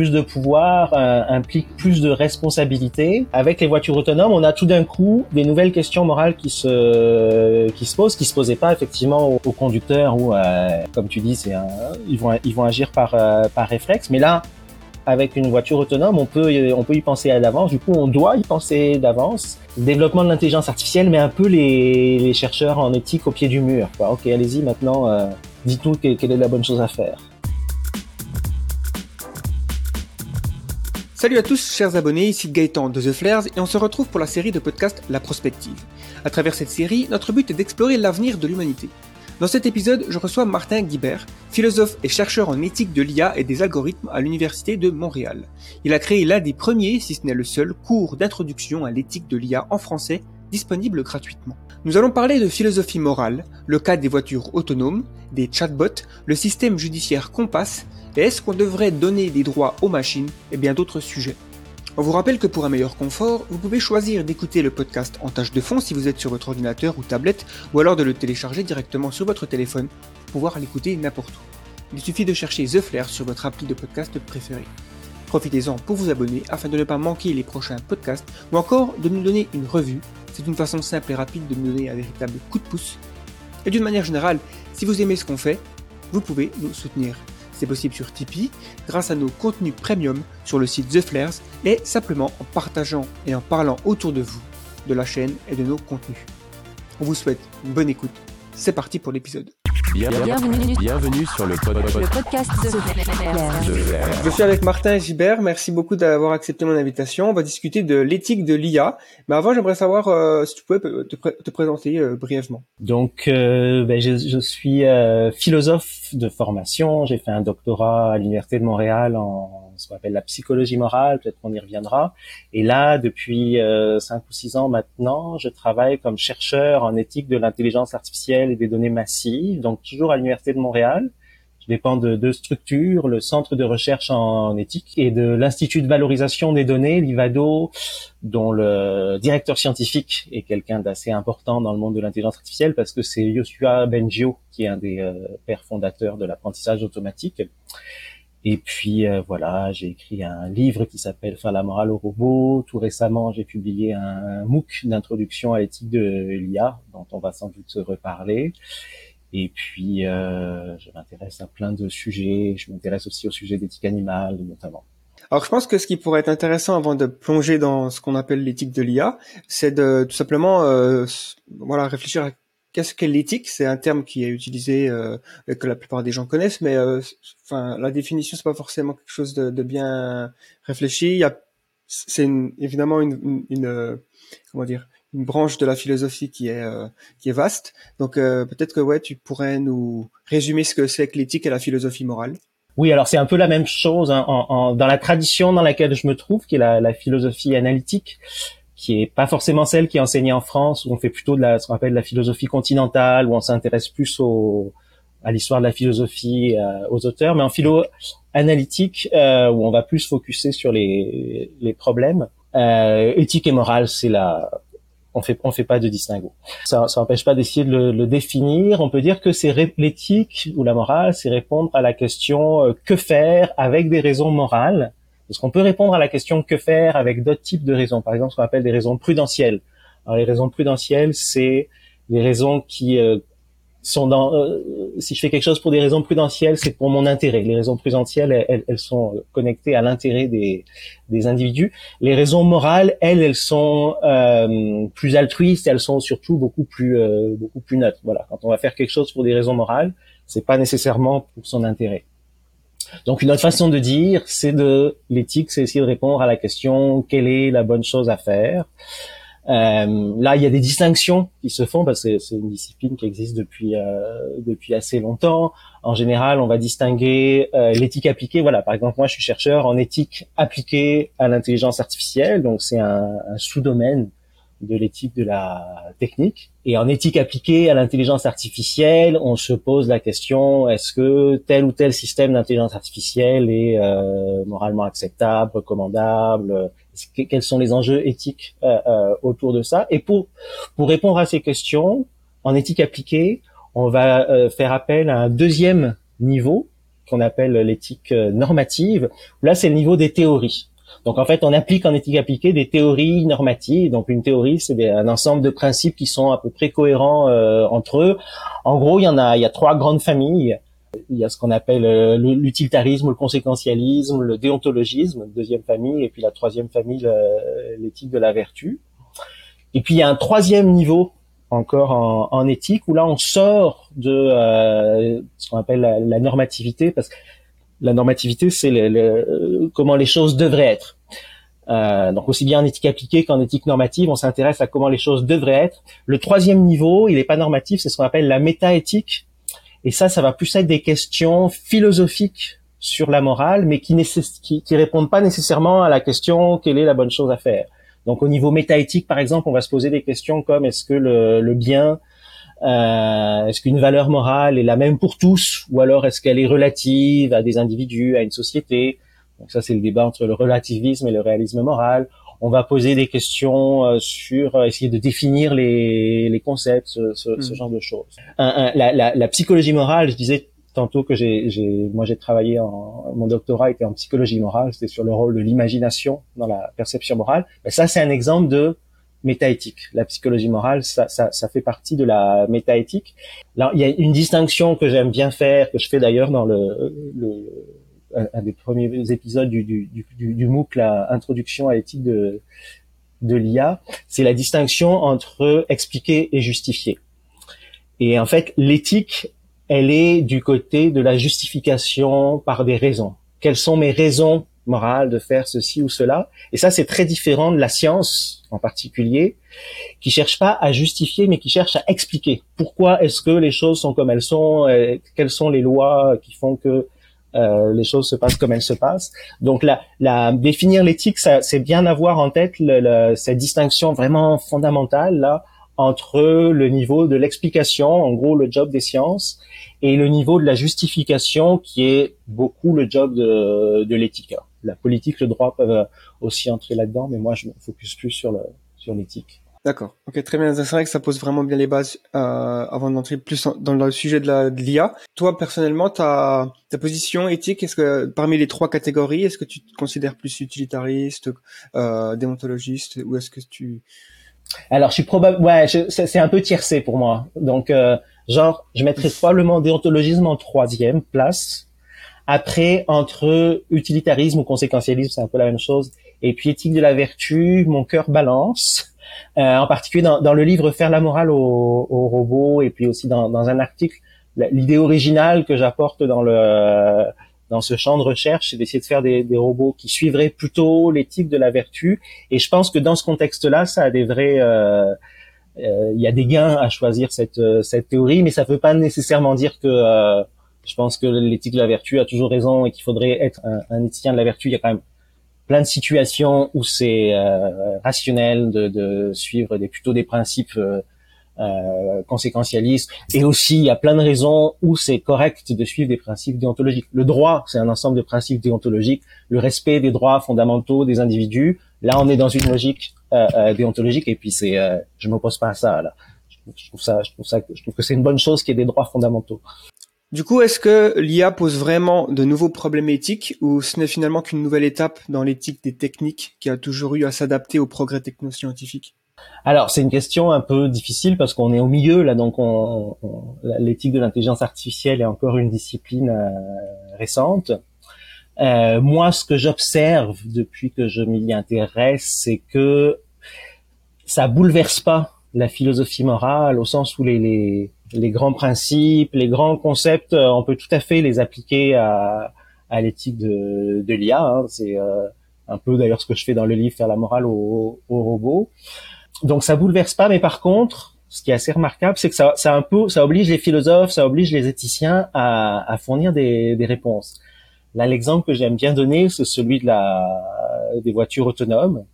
plus de pouvoir euh, implique plus de responsabilité. Avec les voitures autonomes, on a tout d'un coup des nouvelles questions morales qui se qui se posent, qui se posaient pas effectivement aux, conducteurs ou euh, comme tu dis, ils vont ils vont agir par euh, par réflexe. Mais là, avec une voiture autonome, on peut on peut y penser à l'avance. Du coup, on doit y penser d'avance. développement de l'intelligence artificielle met un peu les, les chercheurs en éthique au pied du mur. Ok, allez-y maintenant, euh, dites-nous quelle est la bonne chose à faire. Salut à tous, chers abonnés, ici Gaëtan de The Flares et on se retrouve pour la série de podcast La Prospective. À travers cette série, notre but est d'explorer l'avenir de l'humanité. Dans cet épisode, je reçois Martin Guibert, philosophe et chercheur en éthique de l'IA et des algorithmes à l'Université de Montréal. Il a créé l'un des premiers, si ce n'est le seul, cours d'introduction à l'éthique de l'IA en français, disponible gratuitement. Nous allons parler de philosophie morale, le cas des voitures autonomes, des chatbots, le système judiciaire Compass et est-ce qu'on devrait donner des droits aux machines et bien d'autres sujets? On vous rappelle que pour un meilleur confort, vous pouvez choisir d'écouter le podcast en tâche de fond si vous êtes sur votre ordinateur ou tablette, ou alors de le télécharger directement sur votre téléphone pour pouvoir l'écouter n'importe où. Il suffit de chercher The Flair sur votre appli de podcast préféré. Profitez-en pour vous abonner afin de ne pas manquer les prochains podcasts ou encore de nous donner une revue. C'est une façon simple et rapide de nous donner un véritable coup de pouce. Et d'une manière générale, si vous aimez ce qu'on fait, vous pouvez nous soutenir. C'est possible sur Tipeee, grâce à nos contenus premium sur le site The Flares et simplement en partageant et en parlant autour de vous, de la chaîne et de nos contenus. On vous souhaite bonne écoute. C'est parti pour l'épisode. Bienvenue, bienvenue sur le, podcast de Flair. Je suis avec Martin Gibert. Merci beaucoup d'avoir accepté mon invitation. On va discuter de l'éthique de l'IA. Mais avant, j'aimerais savoir euh, si tu pouvais te, présenter euh, brièvement. Donc, euh, ben, je, je, suis euh, philosophe de formation. J'ai fait un doctorat à l'Université de Montréal en ce qu'on appelle la psychologie morale, peut-être qu'on y reviendra. Et là, depuis euh, cinq ou six ans maintenant, je travaille comme chercheur en éthique de l'intelligence artificielle et des données massives, donc toujours à l'Université de Montréal. Je dépends de deux structures, le Centre de recherche en éthique et de l'Institut de valorisation des données, l'IVADO, dont le directeur scientifique est quelqu'un d'assez important dans le monde de l'intelligence artificielle parce que c'est Yoshua Bengio qui est un des euh, pères fondateurs de l'apprentissage automatique. Et puis euh, voilà, j'ai écrit un livre qui s'appelle Faire la morale au robot. Tout récemment, j'ai publié un MOOC d'introduction à l'éthique de l'IA, dont on va sans doute se reparler. Et puis, euh, je m'intéresse à plein de sujets. Je m'intéresse aussi au sujet d'éthique animale, notamment. Alors, je pense que ce qui pourrait être intéressant avant de plonger dans ce qu'on appelle l'éthique de l'IA, c'est de tout simplement, euh, voilà, réfléchir à Qu'est-ce qu'est l'éthique C'est un terme qui est utilisé euh, que la plupart des gens connaissent, mais euh, enfin la définition c'est pas forcément quelque chose de, de bien réfléchi. Il y a, c'est évidemment une, une, euh, comment dire une branche de la philosophie qui est euh, qui est vaste. Donc peut-être que ouais tu pourrais nous résumer ce que c'est que l'éthique et la philosophie morale. Oui, alors c'est un peu la même chose hein, en, en, dans la tradition dans laquelle je me trouve, qui est la, la philosophie analytique qui est pas forcément celle qui est enseignée en France, où on fait plutôt de la, ce qu'on appelle la philosophie continentale, où on s'intéresse plus au, à l'histoire de la philosophie, euh, aux auteurs, mais en philo analytique, euh, où on va plus focuser sur les, les problèmes. Euh, éthique et morale, c'est la, on fait on fait pas de distinguo. Ça ça n'empêche pas d'essayer de le, le, définir. On peut dire que c'est l'éthique ou la morale, c'est répondre à la question euh, que faire avec des raisons morales est-ce qu'on peut répondre à la question que faire avec d'autres types de raisons Par exemple, ce qu'on appelle des raisons prudentielles. Alors, les raisons prudentielles, c'est les raisons qui euh, sont dans. Euh, si je fais quelque chose pour des raisons prudentielles, c'est pour mon intérêt. Les raisons prudentielles, elles, elles sont connectées à l'intérêt des, des, individus. Les raisons morales, elles, elles sont euh, plus altruistes. Elles sont surtout beaucoup plus beaucoup plus neutres. Voilà. Quand on va faire quelque chose pour des raisons morales, c'est pas nécessairement pour son intérêt. Donc une autre façon de dire, c'est de l'éthique, c'est essayer de répondre à la question quelle est la bonne chose à faire? Euh, là, il y a des distinctions qui se font parce que c'est une discipline qui existe depuis euh, depuis assez longtemps. En général, on va distinguer euh, l'éthique appliquée. Voilà, par exemple, moi, je suis chercheur en éthique appliquée à l'intelligence artificielle, donc c'est un, un sous-domaine de l'éthique de la technique. Et en éthique appliquée à l'intelligence artificielle, on se pose la question est-ce que tel ou tel système d'intelligence artificielle est euh, moralement acceptable, recommandable? Quels sont les enjeux éthiques euh, euh, autour de ça? Et pour pour répondre à ces questions, en éthique appliquée, on va faire appel à un deuxième niveau qu'on appelle l'éthique normative. Là, c'est le niveau des théories. Donc en fait, on applique en éthique appliquée des théories normatives. Donc une théorie, c'est un ensemble de principes qui sont à peu près cohérents euh, entre eux. En gros, il y en a, il y a trois grandes familles. Il y a ce qu'on appelle euh, l'utilitarisme, le conséquentialisme, le déontologisme, deuxième famille, et puis la troisième famille, l'éthique de la vertu. Et puis il y a un troisième niveau encore en, éthique où là on sort de euh, ce qu'on appelle la, la, normativité parce que la normativité, c'est le, comment les choses devraient être. Euh, donc aussi bien en éthique appliquée qu'en éthique normative, on s'intéresse à comment les choses devraient être. Le troisième niveau, il n'est pas normatif, c'est ce qu'on appelle la métaéthique. Et ça, ça va plus être des questions philosophiques sur la morale, mais qui, qui, qui répondent pas nécessairement à la question quelle est la bonne chose à faire. Donc au niveau métaéthique, par exemple, on va se poser des questions comme est-ce que le, le bien euh, est-ce qu'une valeur morale est la même pour tous ou alors est-ce qu'elle est relative à des individus, à une société? Donc ça c'est le débat entre le relativisme et le réalisme moral. On va poser des questions euh, sur euh, essayer de définir les, les concepts, ce, ce, mmh. genre de choses. Un, la, la, la, psychologie morale, je disais tantôt que j'ai, moi j'ai travaillé en, mon doctorat était en psychologie morale, c'était sur le rôle de l'imagination dans la perception morale. Mais ça c'est un exemple de métaéthique. La psychologie morale, ça, ça, ça fait partie de la métaéthique. Là, il y a une distinction que j'aime bien faire, que je fais d'ailleurs dans le, le un des premiers épisodes du, du, du, du MOOC, la introduction à l'éthique de, de l'IA, c'est la distinction entre expliquer et justifier. Et en fait, l'éthique, elle est du côté de la justification par des raisons. Quelles sont mes raisons morale de faire ceci ou cela. Et ça, c'est très différent de la science en particulier, qui cherche pas à justifier, mais qui cherche à expliquer pourquoi est-ce que les choses sont comme elles sont, euh, quelles sont les lois qui font que euh, les choses se passent comme elles se passent. Donc, la, la définir l'éthique, c'est bien avoir en tête le, cette distinction vraiment fondamentale là entre le niveau de l'explication, en gros le job des sciences, et le niveau de la justification qui est beaucoup le job de, de l'éthique la politique, le droit peuvent aussi entrer là-dedans, mais moi je me focus plus sur le sur l'éthique. D'accord. Ok, très bien. C'est vrai que ça pose vraiment bien les bases euh, avant d'entrer plus dans le sujet de l'IA. Toi, personnellement, ta, ta position éthique, est-ce que parmi les trois catégories, est-ce que tu te considères plus utilitariste, euh, déontologiste, ou est-ce que tu... Alors, je suis probable... Ouais, c'est un peu tiercé pour moi. Donc, euh, genre, je mettrais probablement déontologisme en troisième place, après, entre utilitarisme ou conséquentialisme, c'est un peu la même chose. Et puis éthique de la vertu, mon cœur balance. Euh, en particulier dans, dans, le livre Faire la morale aux, aux robots et puis aussi dans, dans un article, l'idée originale que j'apporte dans le dans ce champ de recherche, c'est d'essayer de faire des, des, robots qui suivraient plutôt l'éthique de la vertu. Et je pense que dans ce contexte-là, ça a des vrais euh, euh, il y a des gains à choisir cette, cette théorie, mais ça ne veut pas nécessairement dire que euh, je pense que l'éthique de la vertu a toujours raison et qu'il faudrait être un, un, éthicien de la vertu. Il y a quand même plein de situations où c'est euh, rationnel de, de, suivre des, plutôt des principes euh, euh, conséquentialistes. Et aussi, il y a plein de raisons où c'est correct de suivre des principes déontologiques. Le droit, c'est un ensemble de principes déontologiques. Le respect des droits fondamentaux des individus. Là, on est dans une logique euh, euh déontologique. Et puis, c'est, je m'oppose pas à ça. Là. Je trouve ça, je trouve ça, je trouve que c'est une bonne chose qu'il y ait des droits fondamentaux. Du coup, est-ce que l'IA pose vraiment de nouveaux problèmes éthiques ou ce n'est finalement qu'une nouvelle étape dans l'éthique des techniques qui a toujours eu à s'adapter au progrès technoscientifique? Alors, c'est une question un peu difficile parce qu'on est au milieu là, donc l'éthique de l'intelligence artificielle est encore une discipline euh, récente. Euh, moi, ce que j'observe depuis que je m'y intéresse, c'est que ça bouleverse pas la philosophie morale au sens où les, les les grands principes, les grands concepts, euh, on peut tout à fait les appliquer à, à l'éthique de, de l'IA. Hein. C'est euh, un peu d'ailleurs ce que je fais dans le livre Faire la morale aux, aux robots. Donc ça bouleverse pas, mais par contre, ce qui est assez remarquable, c'est que ça, ça un peu, ça oblige les philosophes, ça oblige les éthiciens à, à fournir des, des réponses. Là, l'exemple que j'aime bien donner, c'est celui de la des voitures autonomes,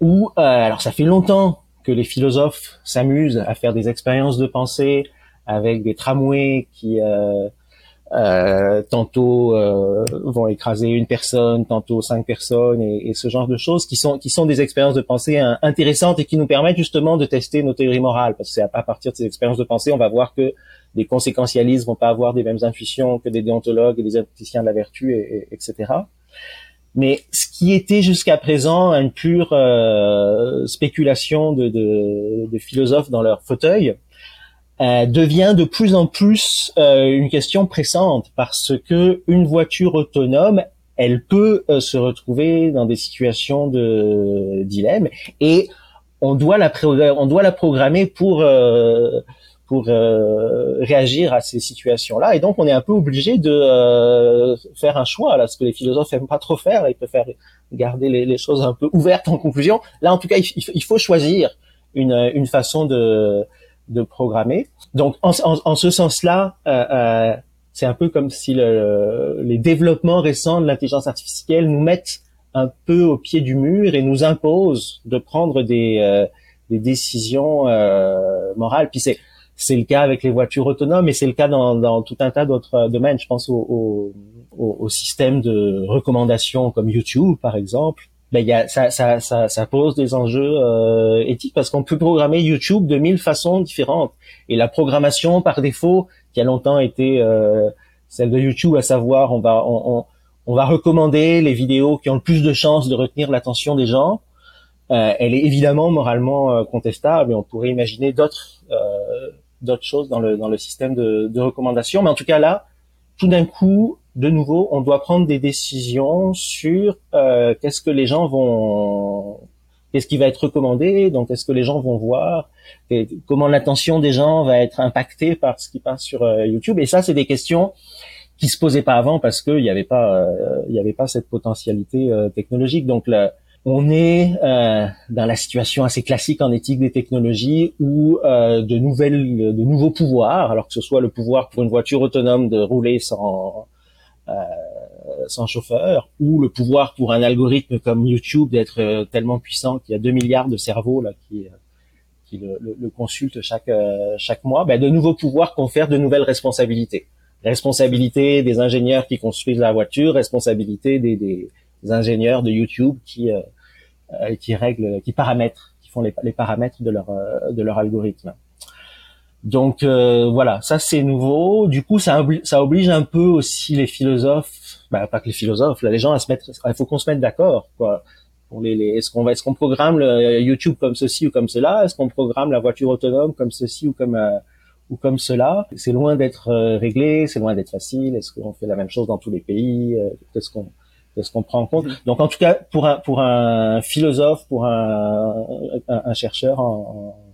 où euh, alors ça fait longtemps que les philosophes s'amusent à faire des expériences de pensée, avec des tramways qui euh, euh, tantôt euh, vont écraser une personne, tantôt cinq personnes et, et, ce genre de choses qui sont qui sont des expériences de pensée intéressantes et qui nous permettent justement de tester nos théories morales parce que c'est à, partir de ces expériences de pensée on va voir que des conséquentialistes vont pas avoir des mêmes intuitions que des déontologues et des éthiciens de la vertu, et, etc. Mais ce qui était jusqu'à présent une pure euh, spéculation de, de, de, philosophes dans leur fauteuil euh, devient de plus en plus euh, une question pressante parce que une voiture autonome, elle peut euh, se retrouver dans des situations de dilemme et on doit la on doit la programmer pour euh, pour euh, réagir à ces situations-là. Et donc, on est un peu obligé de euh, faire un choix, là, ce que les philosophes aiment pas trop faire. Ils préfèrent garder les, choses un peu ouvertes en conclusion. Là, en tout cas, il, il faut choisir une, une façon de, de programmer. Donc, en, en, en ce sens-là, euh, euh c'est un peu comme si le, les développements récents de l'intelligence artificielle nous mettent un peu au pied du mur et nous imposent de prendre des, euh, des décisions morales. Puis c'est c'est le cas avec les voitures autonomes et c'est le cas dans, dans, tout un tas d'autres euh, domaines. Je pense au, au, au, système de recommandation comme YouTube, par exemple. Ben, y a, ça, ça, ça, ça, pose des enjeux euh, éthiques parce qu'on peut programmer YouTube de mille façons différentes. Et la programmation par défaut, qui a longtemps été euh, celle de YouTube, à savoir on va on, on, on, va recommander les vidéos qui ont le plus de chances de retenir l'attention des gens. Euh, elle est évidemment moralement euh, contestable et on pourrait imaginer d'autres euh, d'autres choses dans le dans le système de, de recommandation. Mais en tout cas là, tout d'un coup, de nouveau, on doit prendre des décisions sur euh, qu'est-ce que les gens vont, qu'est-ce qui va être recommandé, donc est-ce que les gens vont voir, et comment l'attention des gens va être impactée par ce qui passe sur euh, YouTube. Et ça, c'est des questions qui se posaient pas avant parce qu'il n'y avait pas, euh, il y avait pas cette potentialité euh, technologique. Donc là on est dans la situation assez classique en éthique des technologies où de nouvelles, de nouveaux pouvoirs, alors que ce soit le pouvoir pour une voiture autonome de rouler sans sans chauffeur, ou le pouvoir pour un algorithme comme YouTube d'être euh, tellement puissant qu'il y a 2 milliards de cerveaux là qui qui le, le, consultent chaque chaque mois, ben, de nouveaux pouvoirs confèrent de nouvelles responsabilités. Responsabilité des ingénieurs qui construisent la voiture, responsabilité des, des ingénieurs de YouTube qui euh, qui règlent, qui paramètrent, qui font les, les paramètres de leur euh, de leur algorithme. Donc euh, voilà, ça c'est nouveau. Du coup, ça, oblige, ça oblige un peu aussi les philosophes, bah, pas que les philosophes, là, les gens à se mettre. Il faut qu'on se mette d'accord, quoi. Les, les est-ce qu'on va, est-ce qu'on programme le YouTube comme ceci ou comme cela? Est-ce qu'on programme la voiture autonome comme ceci ou comme ou comme cela? C'est loin d'être réglé, c'est loin d'être facile. Est-ce qu'on fait la même chose dans tous les pays? Qu'est-ce qu'on ce qu'on prend en compte. Donc en tout cas, pour un pour un philosophe, pour un, un, chercheur en,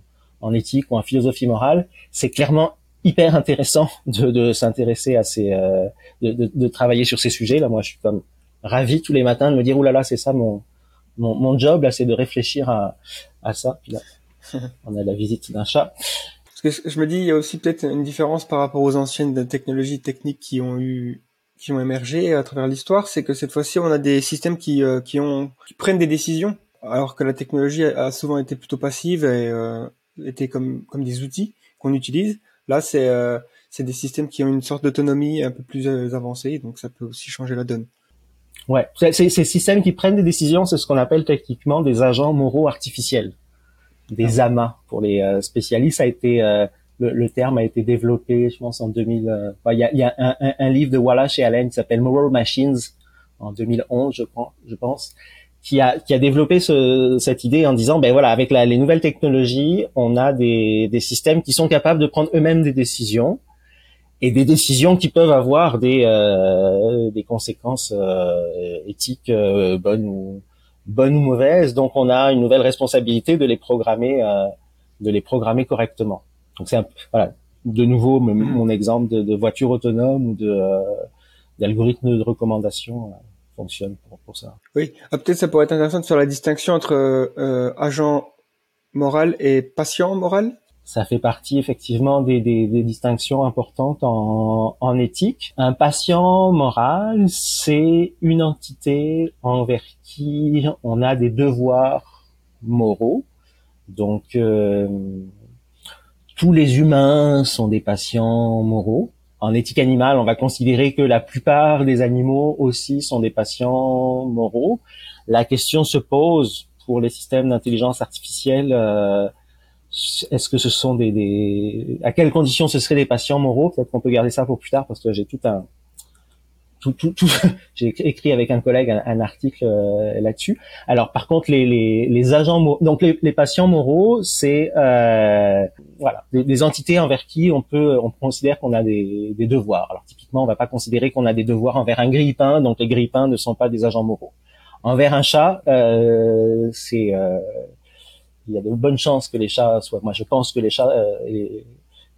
éthique ou en philosophie morale, c'est clairement hyper intéressant de, de s'intéresser à ces, euh, de, de, de, travailler sur ces sujets. Là, moi, je suis comme ravi tous les matins de me dire, oulala, là là, c'est ça mon, mon, mon job, là, c'est de réfléchir à, à ça. Puis là, on a la visite d'un chat. Parce que je me dis, il y a aussi peut-être une différence par rapport aux anciennes technologies techniques qui ont eu qui ont émergé à travers l'histoire, c'est que cette fois-ci, on a des systèmes qui, euh, qui, ont, qui prennent des décisions, alors que la technologie a souvent été plutôt passive et euh, était comme, comme des outils qu'on utilise. Là, c'est euh, c'est des systèmes qui ont une sorte d'autonomie un peu plus euh, avancée, donc ça peut aussi changer la donne. Ouais, ces systèmes qui prennent des décisions, c'est ce qu'on appelle techniquement des agents moraux artificiels, des ah. amas pour les spécialistes. Ça a été le, le, terme a été développé, je pense, en 2000. Euh, il y a, y a un, un, un, livre de Wallace et Allen qui s'appelle Moral Machines en 2011, je, pense, je pense, qui a, qui a développé ce, cette idée en disant, ben voilà, avec la, les nouvelles technologies, on a des, des systèmes qui sont capables de prendre eux-mêmes des décisions et des décisions qui peuvent avoir des, euh, des conséquences euh, éthiques euh, bonnes ou bonnes ou mauvaises. Donc, on a une nouvelle responsabilité de les programmer, euh, de les programmer correctement. Donc c'est voilà, de nouveau mm. mon exemple de, de, voiture autonome ou de euh, d'algorithme de recommandation euh, fonctionne pour, pour, ça. Oui, ah, peut-être ça pourrait être intéressant de faire la distinction entre euh, agent moral et patient moral. Ça fait partie effectivement des, des, des distinctions importantes en, en, éthique. Un patient moral, c'est une entité envers qui on a des devoirs moraux. Donc euh, tous les humains sont des patients moraux. En éthique animale, on va considérer que la plupart des animaux aussi sont des patients moraux. La question se pose pour les systèmes d'intelligence artificielle euh, est-ce que ce sont des, des, à quelles conditions ce seraient des patients moraux? Peut-être qu'on peut garder ça pour plus tard parce que j'ai tout un tout, tout, tout j'ai écrit avec un collègue un, article euh, là-dessus. Alors par contre les, les, les agents donc les, les, patients moraux c'est euh, voilà des, des, entités envers qui on peut on considère qu'on a des, des devoirs. Alors typiquement on va pas considérer qu'on a des devoirs envers un grille-pain donc les grille-pains ne sont pas des agents moraux. Envers un chat euh, c'est euh, il y a de bonnes chances que les chats soient. Moi, je pense que les chats, euh, les,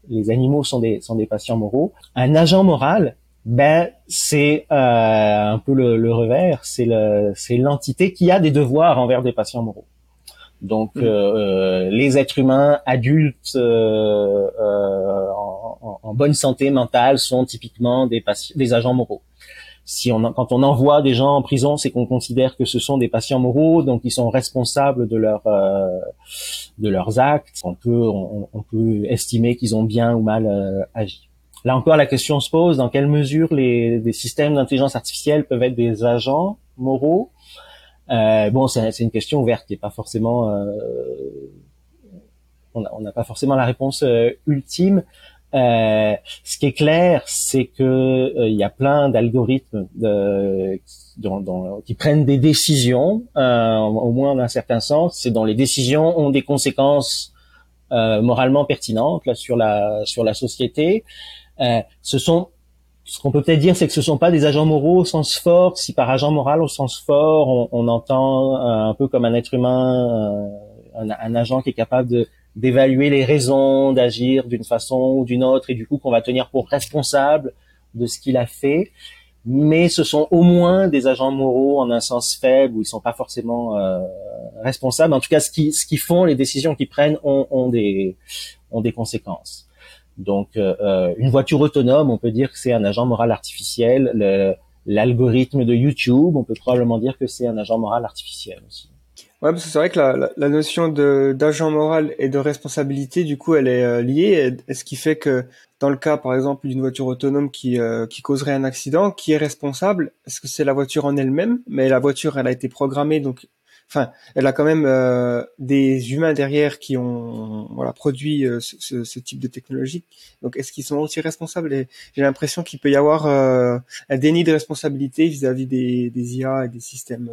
les, animaux sont des sont des patients moraux. Un agent moral, ben c'est euh, un peu le, le revers. C'est le c'est l'entité qui a des devoirs envers des patients moraux. Donc, mmh. euh, les êtres humains adultes euh, euh, en, en, bonne santé mentale sont typiquement des, des agents moraux si on, quand on envoie des gens en prison, c'est qu'on considère que ce sont des patients moraux, donc ils sont responsables de leur euh, de leurs actes. On peut on, on peut estimer qu'ils ont bien ou mal euh, agi. Là encore, la question se pose dans quelle mesure les, les systèmes d'intelligence artificielle peuvent être des agents moraux? Euh, bon, c'est une question ouverte qui pas forcément euh, on n'a pas forcément la réponse euh, ultime. Euh, ce qui est clair, c'est que euh, il y a plein d'algorithmes qui prennent des décisions, euh, au moins dans un certain sens, c'est dont les décisions ont des conséquences moralement pertinentes là, sur la sur la société. Ce sont ce qu'on peut peut-être dire, c'est que ce sont pas des agents moraux au sens fort. Si par agent moral au sens fort, on, on entend un peu comme un être humain, un, un agent qui est capable de d'évaluer les raisons d'agir d'une façon ou d'une autre et du coup qu'on va tenir pour responsable de ce qu'il a fait. Mais ce sont au moins des agents moraux en un sens faible où ils sont pas forcément euh, responsables. En tout cas, ce qui ce qu'ils font, les décisions qu'ils prennent ont, ont des ont des conséquences. Donc, euh, euh une voiture autonome, on peut dire que c'est un agent moral artificiel. L'algorithme de YouTube, on peut probablement dire que c'est un agent moral artificiel aussi. Ouais, parce que c'est vrai que la, la, notion de d'agent moral et de responsabilité, du coup, elle est euh, liée. Et, ce qui fait que dans le cas, par exemple, d'une voiture autonome qui euh, qui causerait un accident, qui est responsable Est-ce que c'est la voiture en elle-même? Mais la voiture, elle a été programmée, donc enfin, elle a quand même euh, des humains derrière qui ont voilà produit euh, ce, ce, type de technologie. Donc, est-ce qu'ils sont aussi responsables? J'ai l'impression qu'il peut y avoir euh, un déni de responsabilité vis-à-vis des, des IA et des systèmes,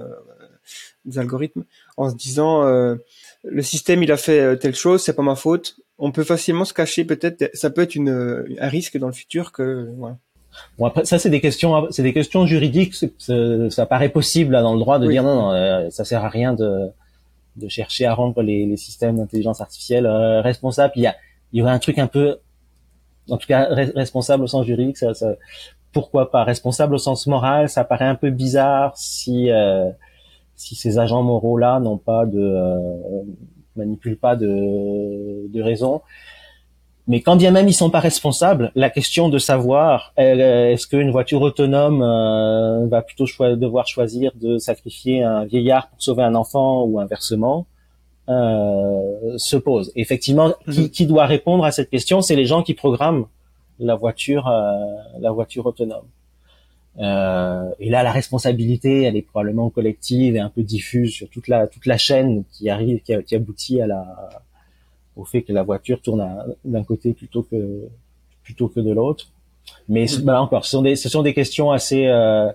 des algorithmes, en se disant le système il a fait telle chose, c'est pas ma faute. On peut facilement se cacher, peut-être. Ça peut être une, un risque dans le futur que voilà. Bon après ça c'est des questions c'est des questions juridiques ça paraît possible là, dans le droit de dire non, non euh, ça sert à rien de de chercher à rendre les, les systèmes d'intelligence artificielle euh, responsables il y a il y aurait un truc un peu en tout cas responsable au sens juridique ça, ça, pourquoi pas responsable au sens moral ça paraît un peu bizarre si euh, si ces agents moraux là n'ont pas de euh, manipulent pas de de raison mais quand bien même ils sont pas responsables, la question de savoir euh, est-ce qu'une voiture autonome euh, va plutôt devoir choisir de sacrifier un vieillard pour sauver un enfant ou inversement euh, se pose. effectivement, qui, mhm. qui, doit répondre à cette question C'est les gens qui programment la voiture, euh, la voiture autonome. Euh, et là, la responsabilité, elle est probablement collective et un peu diffuse sur toute la toute la chaîne qui arrive, qui, qui aboutit à la au fait que la voiture tourne d'un côté plutôt que plutôt que de l'autre. Mais mm. bah, encore, ce sont des ce sont des questions assez euh,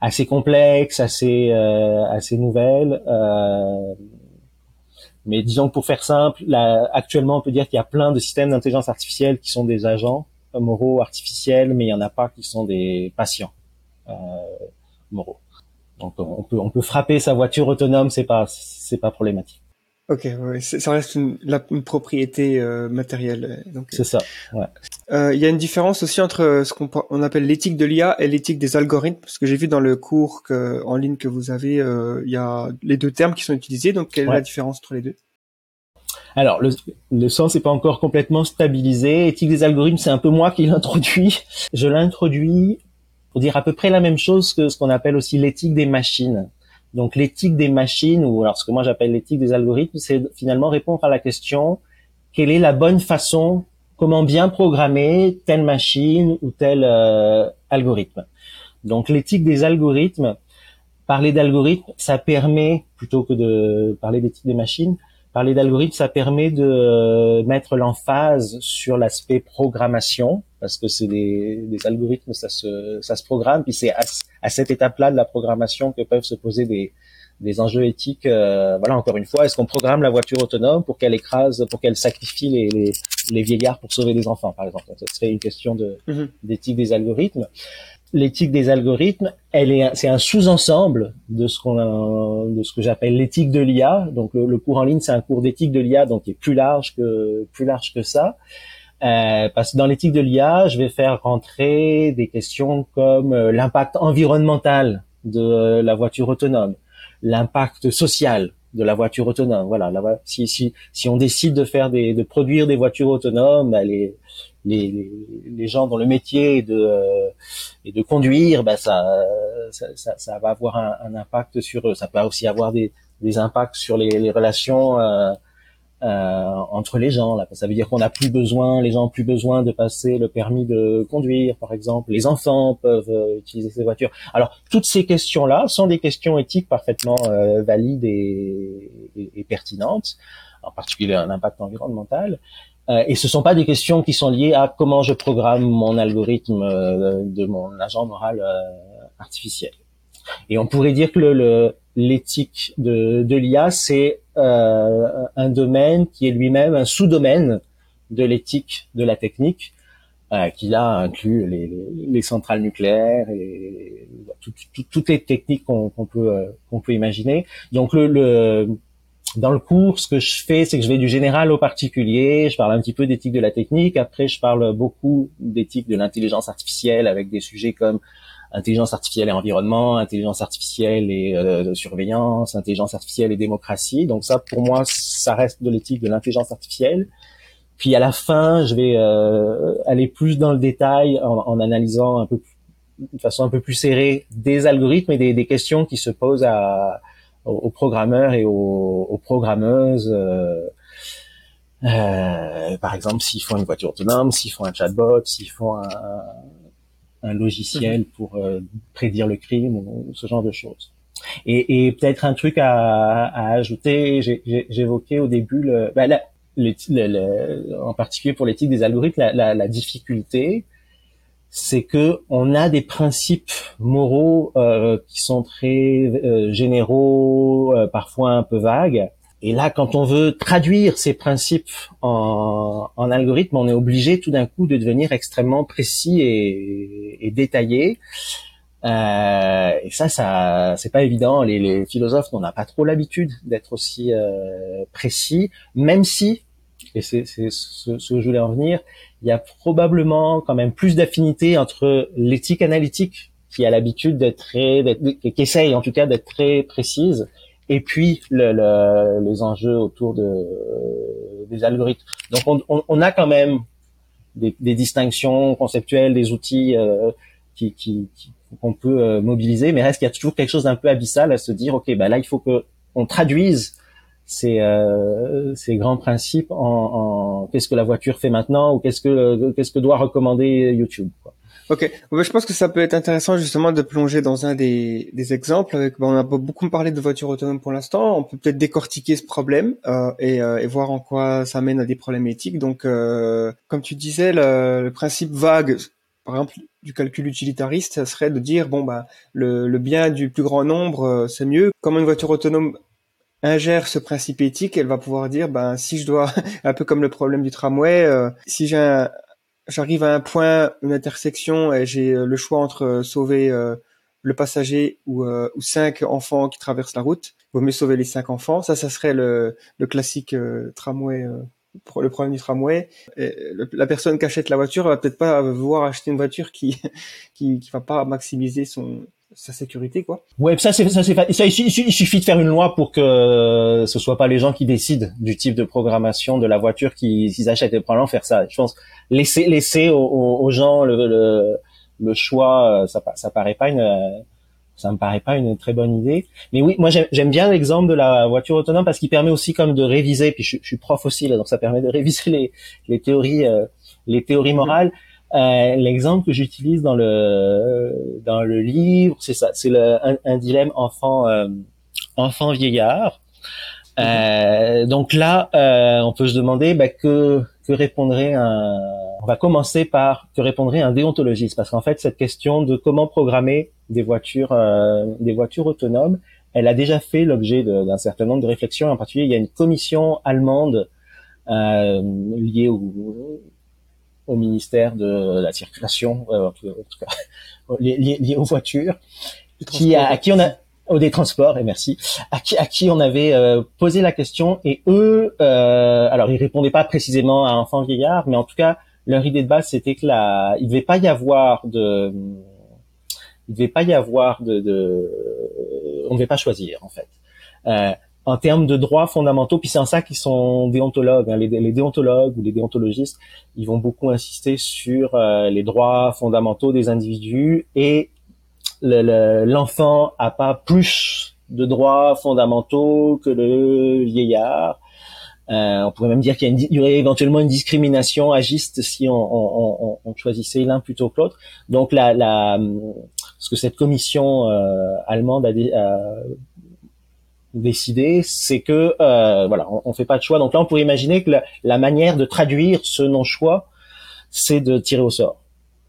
assez complexes, assez euh, assez nouvelles. Euh, mais disons que pour faire simple, là, actuellement, on peut dire qu'il y a plein de systèmes d'intelligence artificielle qui sont des agents moraux artificiels, mais il y en a pas qui sont des patients euh, moraux. Donc on peut on peut frapper sa voiture autonome, c'est pas c'est pas problématique. Ok, ouais, ça reste une, la, une propriété euh, matérielle. Donc c'est ça. Ouais. Euh, il y a une différence aussi entre ce qu'on on appelle l'éthique de l'IA et l'éthique des algorithmes, parce que j'ai vu dans le cours que, en ligne que vous avez, euh, il y a les deux termes qui sont utilisés. Donc quelle est la différence entre les deux? Alors, le, le sens n'est pas encore complètement stabilisé. Éthique des algorithmes, c'est un peu moi qui l'introduis. Je l'introduis pour dire à peu près la même chose que ce qu'on appelle aussi l'éthique des machines. Donc l'éthique des machines, ou alors ce que moi j'appelle l'éthique des algorithmes, c'est finalement répondre à la question quelle est la bonne façon, comment bien programmer telle machine ou tel euh, algorithme. Donc l'éthique des algorithmes, parler d'algorithmes, ça permet, plutôt que de parler d'éthique des machines, Parler d'algorithme, ça permet de euh, mettre l'emphase sur l'aspect programmation, parce que c'est des, des, algorithmes, ça se, ça se programme, puis c'est à, cette étape-là de la programmation que peuvent se poser des, des enjeux éthiques. Euh, voilà, encore une fois, est-ce qu'on programme la voiture autonome pour qu'elle écrase, pour qu'elle sacrifie les, les, les, vieillards pour sauver des enfants, par exemple? Ce serait une question de, mm-hmm. d'éthique des algorithmes l'éthique des algorithmes, elle est, c'est un sous-ensemble de ce qu'on de ce que j'appelle l'éthique de l'IA. Donc le, cours en ligne, c'est un cours d'éthique de l'IA, donc qui est plus large que plus large que ça. Euh, parce que dans l'éthique de l'IA, je vais faire rentrer des questions comme euh, l'impact environnemental de euh, la voiture autonome, l'impact social de la voiture autonome. Voilà, si, si, si on décide de faire des, de produire des voitures autonomes, les, les, gens dont le métier de, euh, de conduire, bah, ça, ça, ça, va avoir un, un, impact sur eux. Ça peut aussi avoir des, des impacts sur les, les relations euh, euh, entre les gens. Là. Ça veut dire qu'on n'a plus besoin, les gens ont plus besoin de passer le permis de conduire, par exemple. Les enfants peuvent euh, utiliser ces voitures. Alors, toutes ces questions-là sont des questions éthiques parfaitement euh, valides et, et, pertinentes, en particulier un impact environnemental. Euh, et ce sont pas des questions qui sont liées à comment je programme mon algorithme de mon agent moral artificiel. Et on pourrait dire que l'éthique de, l'IA, c'est euh, un domaine qui est lui-même un sous-domaine de l'éthique de la technique, euh, qui là inclut les, les, centrales nucléaires et toutes les techniques qu'on peut euh, imaginer. Donc le dans le cours, ce que je fais, c'est que je vais du général au particulier. Je parle un petit peu d'éthique de la technique. Après, je parle beaucoup d'éthique de l'intelligence artificielle avec des sujets comme intelligence artificielle et environnement, intelligence artificielle et euh, surveillance, intelligence artificielle et démocratie. Donc ça, pour moi, ça reste de l'éthique de l'intelligence artificielle. Puis à la fin, je vais euh, aller plus dans le détail en, en, analysant un peu de façon un peu plus serrée des algorithmes et des, des questions qui se posent à, aux, programmeurs et aux, aux programmeuses. Euh, euh, par exemple, s'ils font une voiture autonome, s'ils font un chatbot, s'ils font un, un logiciel mhm. pour euh, prédire le crime ou, ce genre de choses. Et, et peut-être un truc à, à ajouter, j'évoquais au début le, ben le, en particulier pour l'éthique des algorithmes, la, la, la difficulté, c'est que on a des principes moraux euh, qui sont très euh, généraux, euh, parfois un peu vagues, et là, quand on veut traduire ces principes en, en algorithme, on est obligé tout d'un coup de devenir extrêmement précis et, et détaillé. Euh, et ça, ça, c'est pas évident. Les, les philosophes n'ont pas trop l'habitude d'être aussi euh, précis, même si, et c'est ce, ce que je voulais en venir, il y a probablement quand même plus d'affinité entre l'éthique analytique qui a l'habitude d'être très, qui essaye en tout cas d'être très précise, et puis le, le, les enjeux autour de, des algorithmes. Donc on, on, on a quand même des, des, distinctions conceptuelles, des outils euh, qui, qui, qu'on peut euh, mobiliser, mais reste qu'il y a toujours quelque chose d'un peu abyssal à se dire, ok, bah là il faut que on traduise ces, euh, ces grands principes en, qu'est-ce que la voiture fait maintenant ou qu'est-ce que qu'est-ce que doit recommander YouTube. Quoi. Ok, je pense que ça peut être intéressant justement de plonger dans un des, des exemples. Avec, on a beaucoup parlé de voitures autonomes pour l'instant. On peut peut-être décortiquer ce problème euh, et, euh, et, voir en quoi ça mène à des problèmes éthiques. Donc, comme tu disais, le, principe vague, par exemple, du calcul utilitariste, ça serait de dire bon bah le, le bien du plus grand nombre, c'est mieux. Comment une voiture autonome ingère ce principe éthique, elle va pouvoir dire ben si je dois un peu comme le problème du tramway, euh, si j'ai un, j'arrive à un point, une intersection, et j'ai euh, le choix entre euh, sauver euh, le passager ou, ou, cinq enfants qui traversent la route. Il vaut mieux sauver les cinq enfants. Ça, ça serait le, le classique tramway, le problème du tramway. La personne qui achète la voiture va peut-être pas vouloir acheter une voiture qui, qui, qui va pas maximiser son, sa sécurité quoi. Ouais, ça c'est ça c'est ça il, suffit de faire une loi pour que ce soit pas les gens qui décident du type de programmation de la voiture qui s'ils achètent et probablement faire ça. Je pense laisser laisser aux, gens le, le, le choix ça ça paraît pas une ça me paraît pas une très bonne idée. Mais oui, moi j'aime bien l'exemple de la voiture autonome parce qu'il permet aussi comme de réviser. Puis je, suis prof aussi là, donc ça permet de réviser les, les théories, euh, les théories morales. Euh, l'exemple que j'utilise dans le dans le livre, c'est ça, c'est un, un, dilemme enfant euh, enfant vieillard. Euh, donc là, euh, on peut se demander bah, que que répondrait un. On va commencer par que répondrait un déontologiste, parce qu'en fait, cette question de comment programmer des voitures, euh, des voitures autonomes, elle a déjà fait l'objet d'un certain nombre de réflexions. En particulier, il y a une commission allemande euh, liée au, au ministère de la circulation, euh, en tout cas, liée, aux voitures, qui a, à qui on a au des transports et merci. À qui, à qui on avait euh, posé la question et eux euh, alors ils répondaient pas précisément à enfant vieillard mais en tout cas leur idée de base c'était que là il devait pas y avoir de il devait pas y avoir de, de on devait pas choisir en fait. Euh, en termes de droits fondamentaux puis c'est en ça qu'ils sont déontologues hein, les, déontologues ou les déontologistes ils vont beaucoup insister sur euh, les droits fondamentaux des individus et l'enfant a pas plus de droits fondamentaux que le vieillard. Euh, on pourrait même dire qu'il y, y, aurait éventuellement une discrimination agiste si on, on, on, choisissait l'un plutôt que l'autre. Donc, la, la, ce que cette commission euh, allemande a, a, décidé, c'est que euh, voilà, on, on fait pas de choix. Donc là, on pourrait imaginer que la, la manière de traduire ce non-choix, c'est de tirer au sort.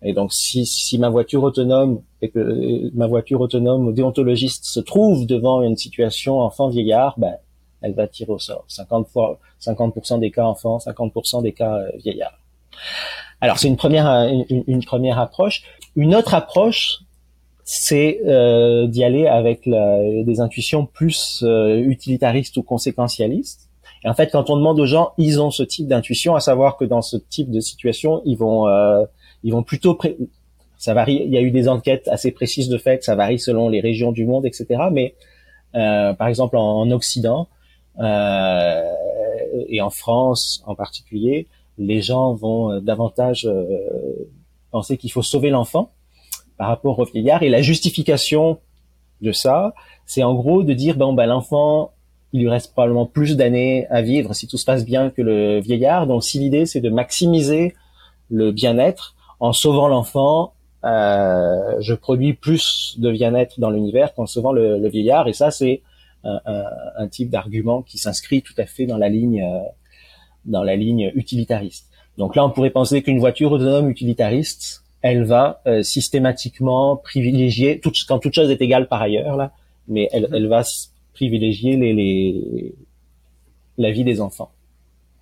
Et donc, si, si ma voiture autonome et que ma voiture autonome déontologiste se trouve devant une situation enfant-vieillard, ben, elle va tirer au sort. 50 fois, 50% des cas enfants, 50% des cas euh, vieillards. Alors, c'est une première, une, une, première approche. Une autre approche, c'est euh, d'y aller avec la, des intuitions plus euh, utilitaristes ou conséquentialistes. Et en fait, quand on demande aux gens, ils ont ce type d'intuition, à savoir que dans ce type de situation, ils vont euh, ils vont plutôt pré ça varie. Il y a eu des enquêtes assez précises de fait, ça varie selon les régions du monde, etc. Mais euh, par exemple en, en Occident euh, et en France en particulier, les gens vont euh, davantage penser qu'il faut sauver l'enfant par rapport au vieillard. Et la justification de ça, c'est en gros de dire bon ben l'enfant il lui reste probablement plus d'années à vivre si tout se passe bien que le vieillard. Donc si l'idée c'est de maximiser le bien-être, en sauvant l'enfant, euh, je produis plus de bien-être dans l'univers qu'en sauvant le, le, vieillard. Et ça, c'est un, type d'argument qui s'inscrit tout à fait dans la ligne, euh, dans la ligne utilitariste. Donc là, on pourrait penser qu'une voiture autonome utilitariste, elle va euh, systématiquement privilégier, tout, quand toute chose est égale par ailleurs, là, mais elle, elle va privilégier les, les, la vie des enfants.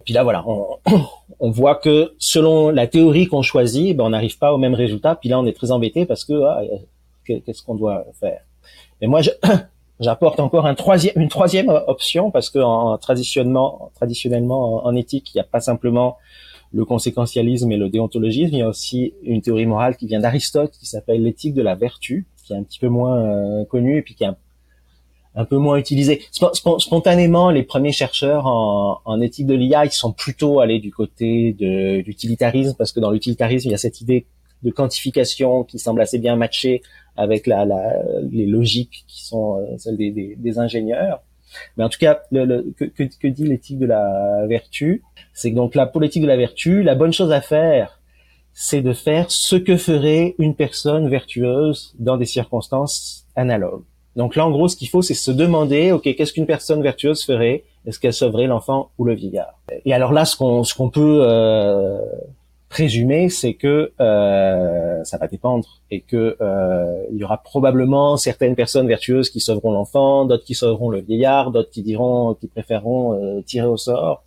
Puis là, voilà, on, on voit que selon la théorie qu'on choisit, ben, on n'arrive pas au même résultat. Puis là, on est très embêté parce que ah, qu'est-ce qu'on doit faire? Et moi, j'apporte encore un troisième, une troisième option parce que en, traditionnellement, traditionnellement, en, éthique, il n'y a pas simplement le conséquentialisme et le déontologisme, il y a aussi une théorie morale qui vient d'Aristote qui s'appelle l'éthique de la vertu, qui est un petit peu moins euh, connue et puis qui est un peu moins utilisé. Spontanément, les premiers chercheurs en, éthique de l'IA, ils sont plutôt allés du côté de l'utilitarisme, parce que dans l'utilitarisme, il y a cette idée de quantification qui semble assez bien matcher avec la, les logiques qui sont euh, celles des, des, ingénieurs. Mais en tout cas, le, le, que, que, dit l'éthique de la vertu C'est que donc la politique de la vertu, la bonne chose à faire, c'est de faire ce que ferait une personne vertueuse dans des circonstances analogues. Donc là, en gros, ce qu'il faut, c'est se demander, ok, qu'est-ce qu'une personne vertueuse ferait? Est-ce qu'elle sauverait l'enfant ou le vieillard? Et alors là, ce qu'on ce qu'on peut euh, présumer, c'est que euh, ça va dépendre et que euh, il y aura probablement certaines personnes vertueuses qui sauveront l'enfant, d'autres qui sauveront le vieillard, d'autres qui diront, qui préféreront euh, tirer au sort.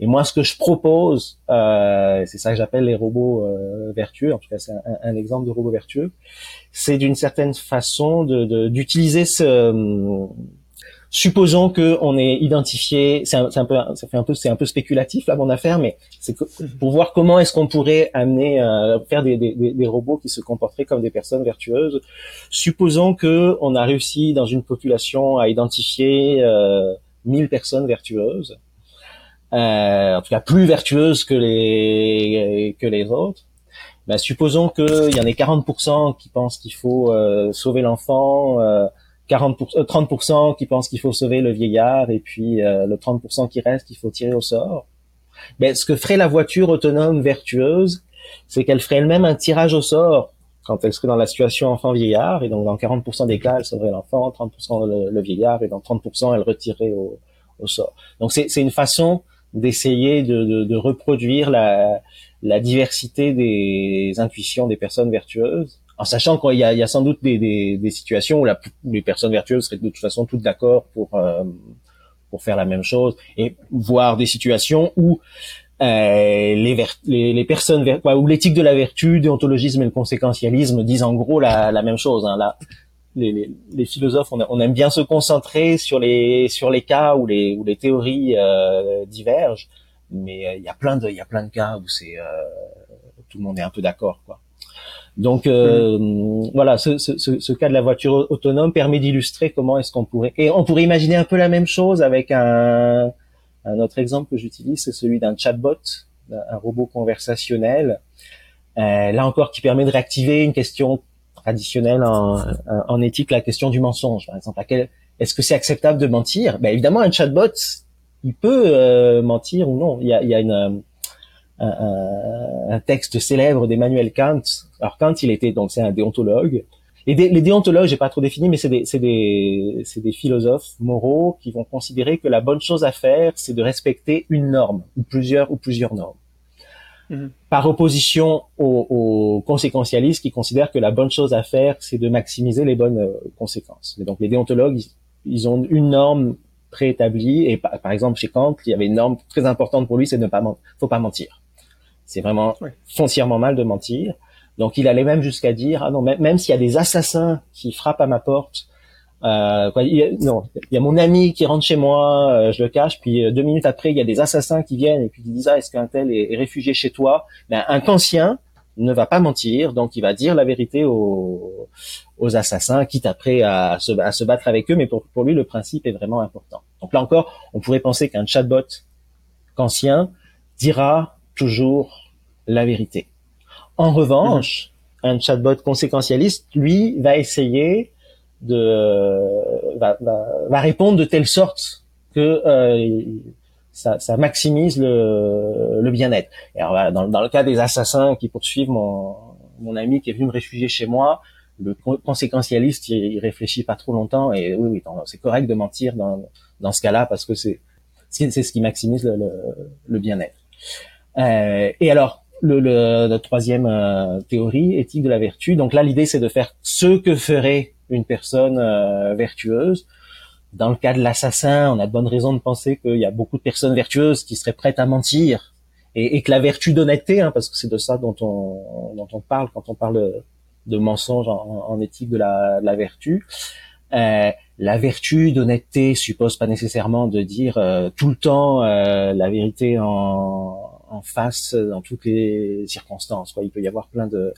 Et moi, ce que je propose, euh, c'est ça que j'appelle les robots euh, vertueux. En tout cas, c'est un, exemple de robot vertueux. C'est d'une certaine façon d'utiliser ce. Supposons que on est identifié, c'est un, un, peu, ça fait un peu, c'est un peu spéculatif là mon affaire, mais c'est pour voir comment est-ce qu'on pourrait amener euh, faire des, des, des, robots qui se comporteraient comme des personnes vertueuses. Supposons que on a réussi dans une population à identifier euh, 1000 personnes vertueuses euh, en tout cas plus vertueuses que les que les autres. Ben, supposons qu'il y en ait 40% qui pensent qu'il faut euh, sauver l'enfant, euh, 40 30% euh, qui pensent qu'il faut sauver le vieillard, et puis euh, le 30% qui reste, il faut tirer au sort. Ben, ce que ferait la voiture autonome vertueuse, c'est qu'elle ferait elle-même un tirage au sort quand elle serait dans la situation enfant-vieillard, et donc dans 40% des cas, elle sauverait l'enfant, 30% le, le, vieillard, et dans 30% elle retirerait au, au sort. Donc c'est une façon d'essayer de, de, de, reproduire la, la diversité des intuitions des personnes vertueuses, en sachant qu'il y a, y a sans doute des, des, des situations où, la, les personnes vertueuses seraient de toute façon toutes d'accord pour euh, pour faire la même chose, et voir des situations où euh, les, les, les, personnes ver où l'éthique de la vertu, déontologisme et le conséquentialisme disent en gros la, la même chose. Hein. Les, les, les, philosophes, on, on, aime bien se concentrer sur les sur les cas où les où les théories euh, divergent, mais euh, il y a plein de il y a plein de cas où c'est euh, tout le monde est un peu d'accord quoi. Donc euh, voilà, ce, ce, ce, cas de la voiture autonome permet d'illustrer comment est-ce qu'on pourrait et on pourrait imaginer un peu la même chose avec un un autre exemple que j'utilise, c'est celui d'un chatbot, un robot conversationnel. Euh, là encore, qui permet de réactiver une question traditionnelle en, en, éthique, la question du mensonge, par exemple. Est-ce que c'est acceptable de mentir? Ben, Évidemment, un chatbot, il peut euh, mentir ou non. Il y a, il y a une, un, un, texte célèbre d'Emmanuel Kant. Alors Kant, il était donc c'est un déontologue. Les, dé, les déontologues, j'ai pas trop défini, mais c'est des, c'est des, c'est des philosophes moraux qui vont considérer que la bonne chose à faire, c'est de respecter une norme ou plusieurs ou plusieurs normes. Mhm. Par opposition aux, aux, conséquentialistes qui considèrent que la bonne chose à faire, c'est de maximiser les bonnes euh, conséquences. Et donc les déontologues, ils, ont une norme préétablie. Et par, exemple, chez Kant, il y avait une norme très importante pour lui, c'est de ne pas. Faut pas mentir. C'est vraiment foncièrement mal de mentir. Donc il allait même jusqu'à dire ah non même, même s'il y a des assassins qui frappent à ma porte, euh, quoi, il y a, non, il y a mon ami qui rentre chez moi, euh, je le cache, puis euh, deux minutes après, il y a des assassins qui viennent et puis qui disent ah est-ce qu'un tel est, réfugié chez toi? Ben un conscient ne va pas mentir, donc il va dire la vérité aux, aux assassins, quitte après à se, à se battre avec eux, mais pour, pour lui le principe est vraiment important. Donc là encore, on pourrait penser qu'un chatbot conscient dira toujours la vérité. En revanche, un chatbot conséquentialiste, lui, va essayer de va, va, répondre de telle sorte que euh, ça, ça, maximise le, le bien-être. Et alors, dans, dans, le cas des assassins qui poursuivent mon, mon ami qui est venu me réfugier chez moi, le conséquentialiste, il, il réfléchit pas trop longtemps et oui, oui, c'est correct de mentir dans, dans ce cas-là parce que c'est c'est ce qui maximise le, le, le bien-être. Euh, et alors, le, le, la troisième euh, théorie, éthique de la vertu. Donc là, l'idée, c'est de faire ce que ferait une personne euh, vertueuse. Dans le cas de l'assassin, on a de bonnes raisons de penser qu'il y a beaucoup de personnes vertueuses qui seraient prêtes à mentir et, et que la vertu d'honnêteté, hein, parce que c'est de ça dont on, dont on parle quand on parle de, mensonge en, en, éthique de la, de la vertu. Euh, la vertu d'honnêteté suppose pas nécessairement de dire euh, tout le temps euh, la vérité en, en face dans toutes les circonstances. Quoi. Il peut y avoir plein de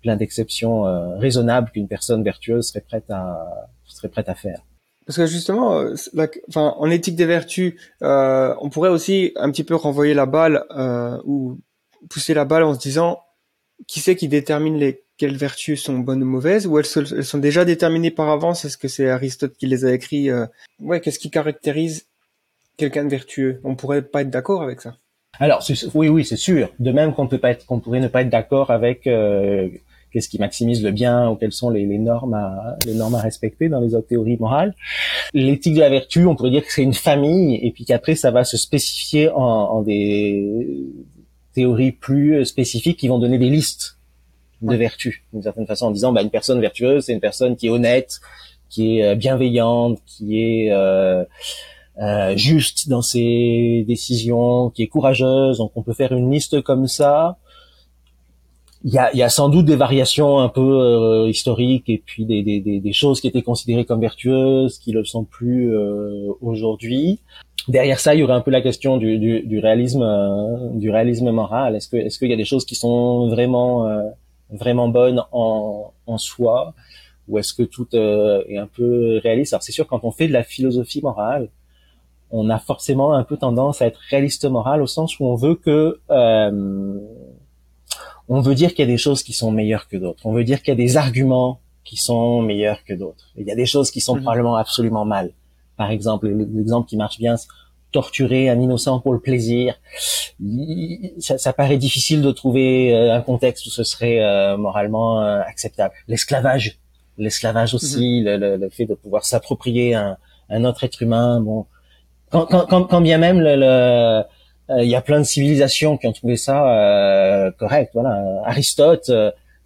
plein d'exceptions euh, raisonnables qu'une personne vertueuse serait prête à serait prête à faire. Parce que justement, euh, enfin, en éthique des vertus, euh, on pourrait aussi un petit peu renvoyer la balle euh, ou pousser la balle en se disant qui c'est qui détermine les quelles vertus sont bonnes ou mauvaises ou elles, elles sont déjà déterminées par avance Est-ce que c'est Aristote qui les a écrits Ouais, qu'est-ce qui caractérise quelqu'un de vertueux? On pourrait pas être d'accord avec ça. Alors oui, oui, c'est sûr. De même qu'on peut pas être, qu'on pourrait ne pas être d'accord avec euh, qu'est-ce qui maximise le bien ou quelles sont les, les, normes à les normes à respecter dans les autres théories morales. L'éthique de la vertu, on pourrait dire que c'est une famille et puis qu'après ça va se spécifier en, en, des théories plus spécifiques qui vont donner des listes de vertus d'une certaine façon en disant bah une personne vertueuse c'est une personne qui est honnête, qui est euh, bienveillante, qui est euh, euh, juste dans ses décisions, qui est courageuse. Donc on peut faire une liste comme ça. Il y a, y a sans doute des variations un peu euh, historiques et puis des, des, des, choses qui étaient considérées comme vertueuses qui ne le sont plus euh, aujourd'hui. Derrière ça, il y aurait un peu la question du, du, du réalisme, du réalisme moral. Est-ce que est-ce qu'il y a des choses qui sont vraiment vraiment bonnes en, en soi? Ou est-ce que tout est un peu réaliste? Alors c'est sûr quand on fait de la philosophie morale, on a forcément un peu tendance à être réaliste moral au sens où on veut que euh, on veut dire qu'il y a des choses qui sont meilleures que d'autres. On veut dire qu'il y a des arguments qui sont meilleurs que d'autres. Il y a des choses qui sont mhm. probablement absolument mal. Par exemple, l'exemple qui marche bien, torturer un innocent pour le plaisir. Ça, ça paraît difficile de trouver euh, un contexte où ce serait euh, moralement acceptable. L'esclavage, l'esclavage aussi, mhm. le, le, fait de pouvoir s'approprier un, un autre être humain. Bon, quand, quand, quand, bien même le, le il y a plein de civilisations qui ont trouvé ça correct. Voilà, Aristote,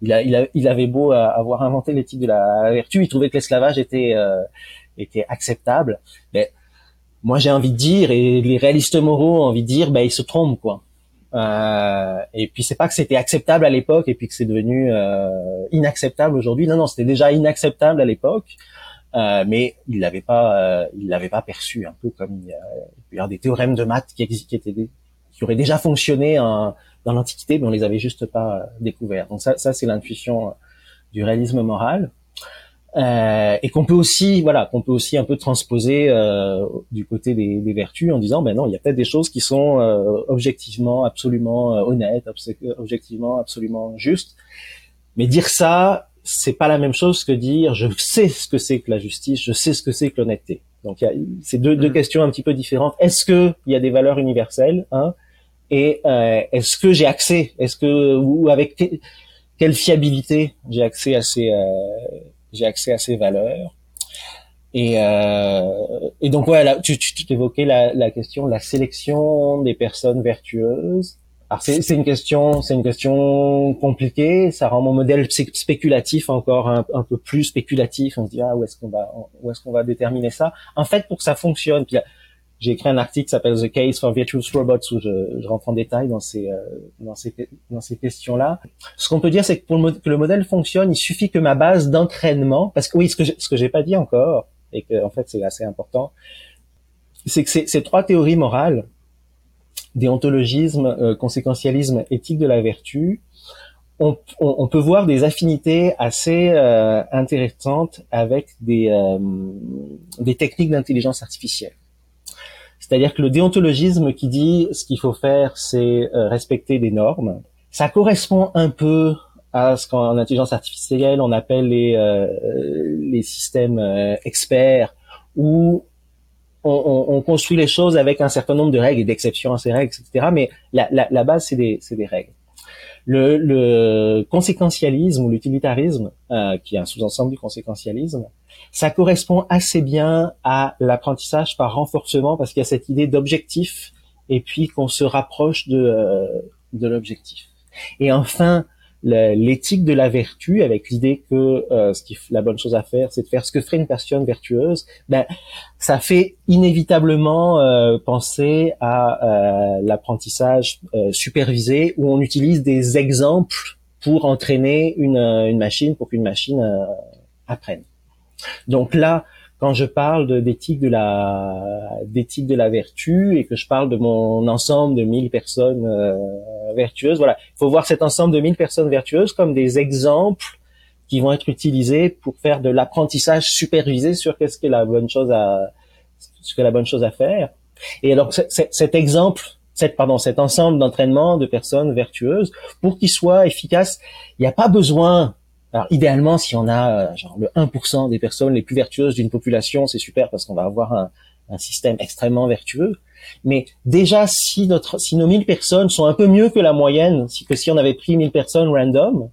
il, a, il, a, il, avait beau avoir inventé l'éthique de la vertu, il trouvait que l'esclavage était était acceptable. Mais moi, j'ai envie de dire, et les réalistes moraux ont envie de dire, ben ils se trompent quoi. Euh, et puis c'est pas que c'était acceptable à l'époque et puis que c'est devenu euh, inacceptable aujourd'hui. Non, non, c'était déjà inacceptable à l'époque, euh, mais il l'avait pas, euh, il l'avait pas perçu un peu comme a, il y a des théorèmes de maths qui, étaient qui auraient déjà fonctionné en, dans l'Antiquité, mais on les avait juste pas découverts. Donc ça, ça c'est l'intuition du réalisme moral euh, et qu'on peut aussi voilà qu'on peut aussi un peu transposer euh, du côté des, des, vertus en disant ben non il y a peut-être des choses qui sont euh, objectivement absolument euh, honnêtes objectivement absolument justes mais dire ça c'est pas la même chose que dire je sais ce que c'est que la justice je sais ce que c'est que l'honnêteté donc c'est deux, deux mm. questions un petit peu différentes est-ce que il y a des valeurs universelles hein, et euh, est-ce que j'ai accès est-ce que ou avec quelle fiabilité j'ai accès à ces j'ai accès à ces valeurs? Et, euh, et donc voilà, tu, tu, tu évoquais la, la question la sélection des personnes vertueuses. Alors c'est, une question, c'est une question compliquée. Ça rend mon modèle spéculatif encore un, peu plus spéculatif. On se dit ah où est-ce qu'on va, où est-ce qu'on va déterminer ça? En fait, pour que ça fonctionne, j'ai écrit un article qui s'appelle The Case for Virtuous Robots où je, rentre en détail dans ces, euh, dans ces, dans ces questions-là. Ce qu'on peut dire, c'est que pour le, que le modèle fonctionne, il suffit que ma base d'entraînement, parce que oui, ce que ce que j'ai pas dit encore, et que en fait c'est assez important, c'est que ces trois théories morales, déontologisme, euh, conséquentialisme, éthique de la vertu, on, on, on, peut voir des affinités assez euh, intéressantes avec des, euh, des techniques d'intelligence artificielle. C'est-à-dire que le déontologisme qui dit ce qu'il faut faire, c'est euh, respecter des normes, ça correspond un peu à ce qu'en intelligence artificielle on appelle les, euh, les systèmes euh, experts, où on, on, construit les choses avec un certain nombre de règles et d'exceptions à ces règles, etc. Mais la, la, la base, c'est des, des règles. Le, le conséquentialisme ou l'utilitarisme, euh, qui est un sous-ensemble du conséquentialisme, ça correspond assez bien à l'apprentissage par renforcement parce qu'il y a cette idée d'objectif et puis qu'on se rapproche de, euh, de l'objectif. Et enfin, l'éthique de la vertu avec l'idée que euh, ce qui la bonne chose à faire c'est de faire ce que ferait une personne vertueuse ben ça fait inévitablement euh, penser à euh, l'apprentissage supervisé où on utilise des exemples pour entraîner une, une machine pour qu'une machine apprenne. Donc là quand je parle d'éthique de, la d'éthique de la vertu et que je parle de mon ensemble de 1000 personnes euh, voilà, il faut voir cet ensemble de 1000 personnes vertueuses comme des exemples qui vont être utilisés pour faire de l'apprentissage supervisé sur qu'est-ce que la bonne chose à ce que la bonne chose à faire. Et alors cet exemple, cette pardon, cet ensemble d'entraînement de personnes vertueuses, pour qu'il soit efficace, il n'y a pas besoin alors idéalement, si on a euh, genre le 1% des personnes les plus vertueuses d'une population, c'est super parce qu'on va avoir un, un, système extrêmement vertueux. Mais déjà, si notre, si nos 1000 personnes sont un peu mieux que la moyenne, si, que si on avait pris 1000 personnes random,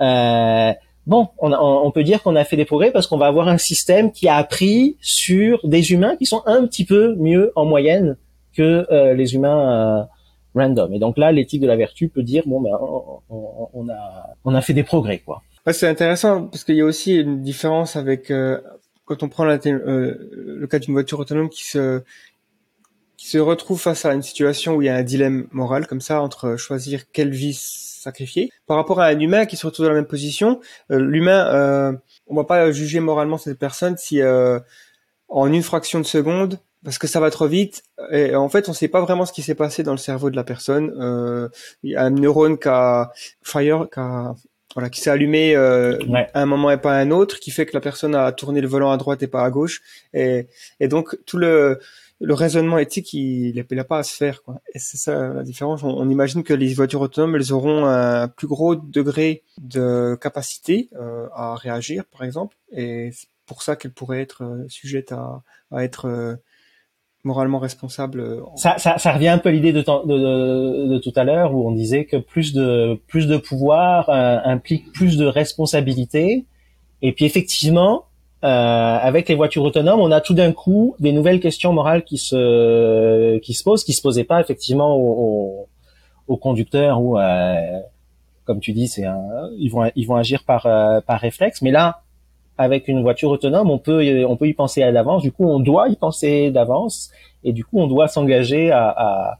euh, bon, on, on, peut dire qu'on a fait des progrès parce qu'on va avoir un système qui a appris sur des humains qui sont un petit peu mieux en moyenne que euh, les humains euh, random. Et donc là, l'éthique de la vertu peut dire bon ben on, on, a on a fait des progrès quoi c'est intéressant parce qu'il y a aussi une différence avec euh, quand on prend la, euh, le cas d'une voiture autonome qui se se retrouve face à une situation où il y a un dilemme moral comme ça entre choisir quelle vie sacrifier par rapport à un humain qui se retrouve dans la même position. Euh, l'humain, on va pas juger moralement cette personne si en une fraction de seconde parce que ça va trop vite et en fait on sait pas vraiment ce qui s'est passé dans le cerveau de la personne euh, il y a un neurone qui a fire qui a voilà, qui s'est allumé euh, à un moment et pas à un autre, qui fait que la personne a tourné le volant à droite et pas à gauche, et, et donc tout le, le raisonnement éthique, il n'a pas à se faire. Quoi. Et c'est ça la différence. On, imagine que les voitures autonomes, elles auront un plus gros degré de capacité euh, à réagir, par exemple, et c'est pour ça qu'elles pourraient être euh, sujettes à, être euh, moralement responsable. Euh, ça, ça, ça, revient un peu à l'idée de, de, tout à l'heure où on disait que plus de plus de pouvoir implique plus de responsabilité. Et puis effectivement, euh, avec les voitures autonomes, on a tout d'un coup des nouvelles questions morales qui se qui se posent, qui se posaient pas effectivement aux, aux, conducteurs ou euh, comme tu dis, c'est ils vont ils vont agir par euh, par réflexe. Mais là, avec une voiture autonome, on peut on peut y penser à l'avance. Du coup, on doit y penser d'avance et du coup, on doit s'engager à, à,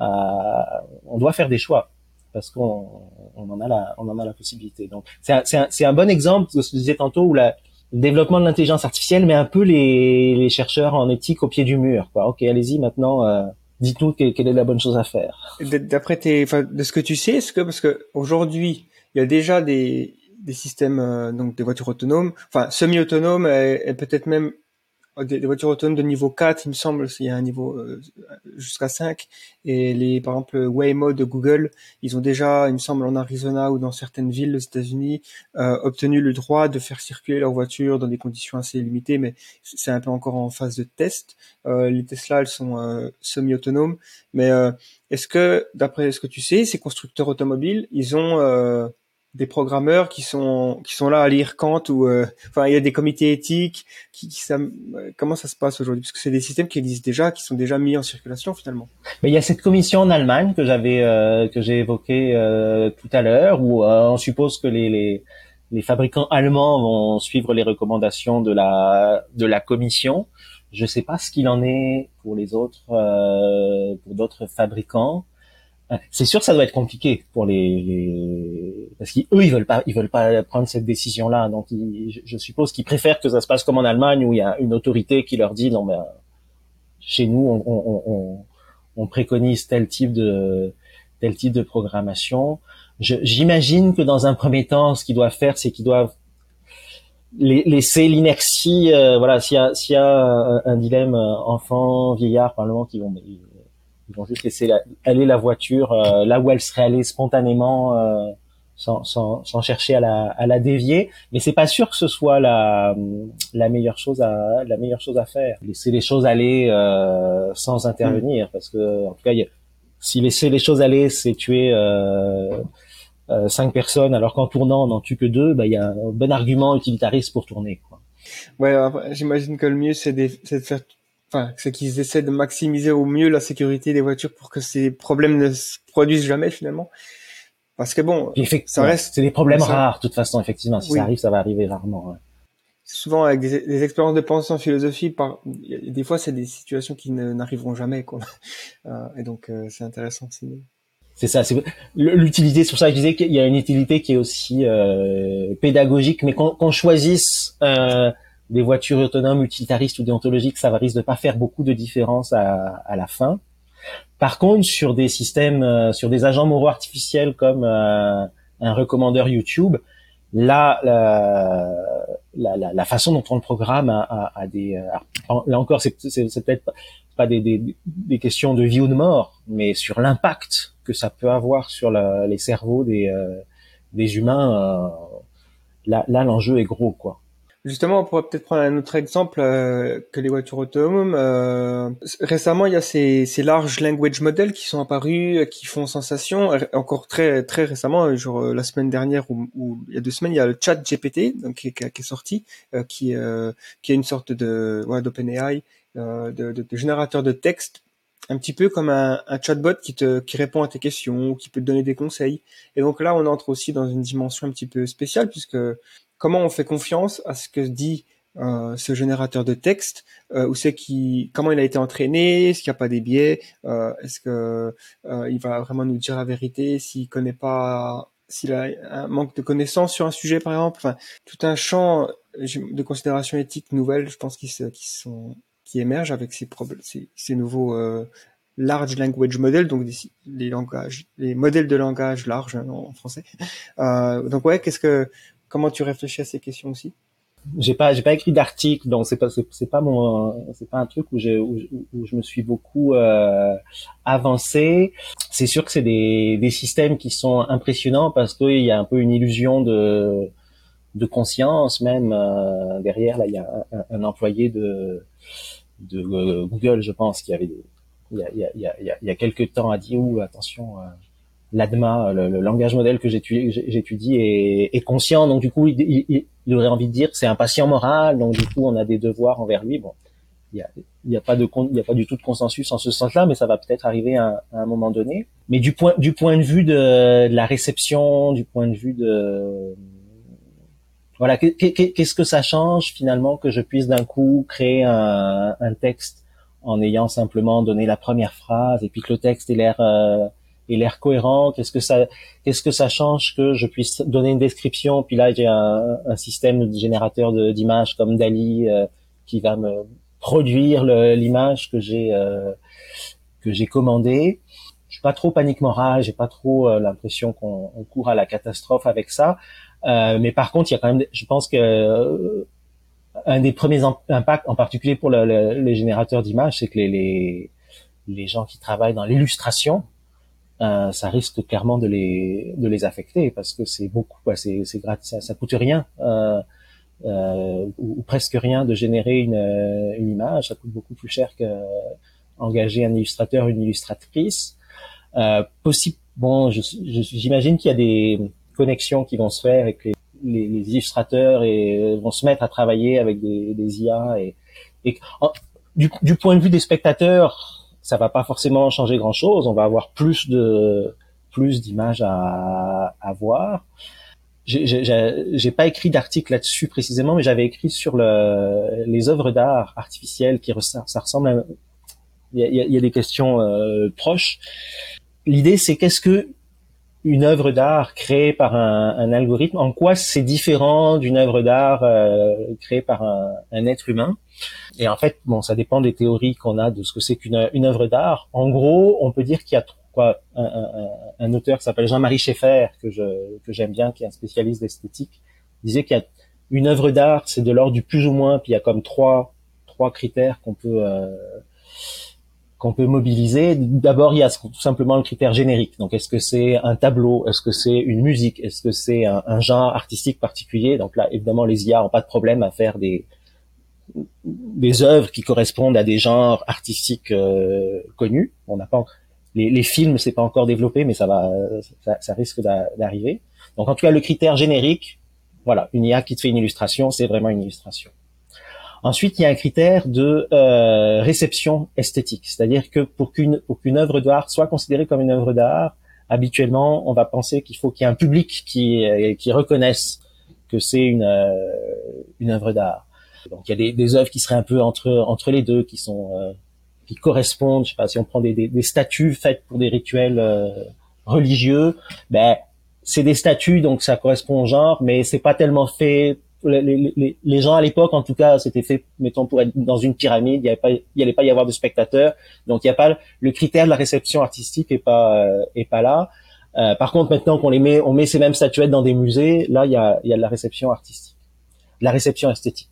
à, on doit faire des choix parce qu'on on en a la on en a la possibilité. Donc c'est un, un, c'est un bon exemple de ce que je disais tantôt où la développement de l'intelligence artificielle met un peu les, les chercheurs en éthique au pied du mur. Quoi. Ok, allez-y maintenant. Euh, Dites-nous quelle, est la bonne chose à faire. D'après tes, enfin, de ce que tu sais, est-ce que parce que aujourd'hui il y a déjà des, des systèmes euh, donc des voitures autonomes, enfin semi-autonomes et peut-être même des, voitures autonomes de niveau 4, il me semble, il y a un niveau euh, jusqu'à 5. Et les, par exemple, Waymo de Google, ils ont déjà, il me semble, en Arizona ou dans certaines villes aux États-Unis, euh, obtenu le droit de faire circuler leur voiture dans des conditions assez limitées, mais c'est un peu encore en phase de test. Euh, les Tesla, elles sont euh, semi-autonomes. Mais est-ce que, d'après ce que tu sais, ces constructeurs automobiles, ils ont des programmeurs qui sont qui sont là à lire Kant ou euh, enfin il y a des comités éthiques qui, qui ça, comment ça se passe aujourd'hui? Parce que c'est des systèmes qui existent déjà qui sont déjà mis en circulation finalement. Mais il y a cette commission en Allemagne que j'avais euh, que j'ai évoqué euh, tout à l'heure où on suppose que les, les les fabricants allemands vont suivre les recommandations de la de la commission. Je sais pas ce qu'il en est pour les autres pour d'autres fabricants. C'est sûr, ça doit être compliqué pour les, les... parce qu'eux ils veulent pas, ils veulent pas prendre cette décision-là. Donc, je, suppose qu'ils préfèrent que ça se passe comme en Allemagne où il y a une autorité qui leur dit non ben chez nous on, on, on, on préconise tel type de tel type de programmation. J'imagine que dans un premier temps, ce qu'ils doivent faire, c'est qu'ils doivent laisser l'inertie. Euh, voilà, s'il y a s'il y a un, un dilemme euh, enfant vieillard, parlement qui vont ils vont juste laisser aller la voiture euh, là où elle serait allée spontanément euh, sans, sans, sans, chercher à la, à la dévier. Mais c'est pas sûr que ce soit la, la meilleure chose à la meilleure chose à faire. Laisser les choses aller euh, sans intervenir, parce que en tout cas, si laisser les choses aller, c'est tuer euh, euh, cinq personnes, alors qu'en tournant on n'en tue que deux, bah il y a un bon argument utilitariste pour tourner. Quoi. Ouais, j'imagine que le mieux c'est de, de faire enfin, c'est qu'ils essaient de maximiser au mieux la sécurité des voitures pour que ces problèmes ne se produisent jamais finalement. Parce que bon, ça reste. C'est des problèmes rares, de toute façon, effectivement. Si ça arrive, ça va arriver rarement. Souvent avec des, expériences de pensée en philosophie, par, des fois c'est des situations qui n'arriveront jamais, quoi. Euh, et donc euh, c'est intéressant. C'est ça. C'est l'utilité. C'est pour ça que je disais qu'il y a une utilité qui est aussi euh, pédagogique, mais qu'on choisisse des voitures autonomes utilitaristes ou déontologiques, ça risque de pas faire beaucoup de différence à, à la fin. Par contre, sur des systèmes, euh, sur des agents moraux artificiels comme euh, un recommandeur YouTube, là, la, la, la, façon dont on le programme a, a, des, euh, là encore, c'est peut-être pas des, des, des, questions de vie ou de mort, mais sur l'impact que ça peut avoir sur les cerveaux des, des humains. là l'enjeu est gros, quoi. Justement, on pourrait peut-être prendre un autre exemple euh, que les voitures autonomes. Euh, récemment, il y a ces, ces large language models qui sont apparus, euh, qui font sensation. Encore très très récemment, genre la semaine dernière ou, il y a deux semaines, il y a le Chat GPT donc qui, qui, est sorti, qui qui est une sorte de ouais, d'OpenAI, de, de, de, générateur de texte un petit peu comme un, un, chatbot qui te qui répond à tes questions, qui peut te donner des conseils. Et donc là, on entre aussi dans une dimension un petit peu spéciale puisque comment on fait confiance à ce que dit euh, ce générateur de texte euh, c'est qui comment il a été entraîné est-ce qu'il n'y a pas des biais euh, est-ce que euh, il va vraiment nous dire la vérité s'il connaît pas s'il a un manque de connaissances sur un sujet par exemple. Tout un champ de considérations éthiques nouvelles je pense qui, sont qui émergent avec ces nouveaux large language models donc les langages les modèles de langage large hein, en français. Donc ouais qu'est-ce que Comment tu réfléchis à ces questions aussi? J'ai pas j'ai pas écrit d'article donc c'est pas c'est pas mon c'est pas un truc où j'ai où, je me suis beaucoup euh, avancé. C'est sûr que c'est des des systèmes qui sont impressionnants parce qu'il y a un peu une illusion de de conscience même euh, derrière. Là il y a un, employé de de Google je pense qui avait il y a il y a il y a, quelques temps a dit ou attention euh, l'ADMA, le, langage modèle que j'étudie, est, est, conscient. Donc du coup, il, il, aurait envie de dire c'est un patient moral. Donc du coup, on a des devoirs envers lui. Bon, il y a, y a pas de il y a pas du tout de consensus en ce sens-là, mais ça va peut-être arriver à, un moment donné. Mais du point du point de vue de, la réception, du point de vue de voilà, qu'est-ce que ça change finalement que je puisse d'un coup créer un, un texte en ayant simplement donné la première phrase et puis que le texte ait l'air euh, et l'air cohérent Qu'est-ce que ça, qu'est-ce que ça change que je puisse donner une description Puis là, j'ai un, un système de générateur d'images comme Dali euh, qui va me produire l'image que j'ai euh, que j'ai commandée. Je suis pas trop panique morale, j'ai pas trop euh, l'impression qu'on court à la catastrophe avec ça. mais par contre, il y a quand même, je pense que un des premiers impacts, en particulier pour les générateurs d'images, c'est que les, les gens qui travaillent dans l'illustration, euh, ça risque clairement de les de les affecter parce que c'est beaucoup c'est c'est ça, ça coûte rien euh, euh, ou, presque rien de générer une, une image. Ça coûte beaucoup plus cher que engager un illustrateur une illustratrice. Euh, possible bon j'imagine qu'il y a des connexions qui vont se faire et que les, les, illustrateurs et vont se mettre à travailler avec des, des IA et, et du, du point de vue des spectateurs ça va pas forcément changer grand chose. On va avoir plus de plus d'images à, à voir. J'ai pas écrit d'article là-dessus précisément, mais j'avais écrit sur le, les œuvres d'art artificielles qui ça ressemble. À, il y a, y a, des questions euh, proches. L'idée, c'est qu'est-ce que une œuvre d'art créée par un, un, algorithme, en quoi c'est différent d'une œuvre d'art euh, créée par un, un, être humain? Et en fait, bon, ça dépend des théories qu'on a de ce que c'est qu'une une œuvre d'art. En gros, on peut dire qu'il y a un, un auteur qui s'appelle Jean-Marie Schaeffer que je que j'aime bien, qui est un spécialiste d'esthétique, disait qu'il y a une œuvre d'art, c'est de l'ordre du plus ou moins, puis il y a comme trois trois critères qu'on peut euh, qu'on peut mobiliser. D'abord, il y a tout simplement le critère générique. Donc, est-ce que c'est un tableau? Est-ce que c'est une musique? Est-ce que c'est un, genre artistique particulier? Donc là, évidemment, les IA n'ont pas de problème à faire des des œuvres qui correspondent à des genres artistiques euh, connus. On n'a pas les, les films, c'est pas encore développé, mais ça va, ça, ça risque d'arriver. Donc, en tout cas, le critère générique, voilà, une IA qui te fait une illustration, c'est vraiment une illustration. Ensuite, il y a un critère de euh, réception esthétique, c'est-à-dire que pour qu'une pour qu'une œuvre d'art soit considérée comme une œuvre d'art, habituellement, on va penser qu'il faut qu'il y ait un public qui euh, qui reconnaisse que c'est une euh, une œuvre d'art. Donc il y a des, des œuvres qui seraient un peu entre entre les deux, qui sont euh, qui correspondent. Je sais pas si on prend des, des, des statues faites pour des rituels religieux, ben c'est des statues donc ça correspond au genre, mais c'est pas tellement fait les, les, gens à l'époque, en tout cas, c'était fait, mettons, pour être dans une pyramide. Il n'y pas, il allait pas y avoir de spectateurs. Donc, il n'y a pas le critère de la réception artistique est pas euh, est pas là. Euh, par contre, maintenant qu'on les met, on met ces mêmes statuettes dans des musées, là, il y a, il y a de la réception artistique, de la réception esthétique.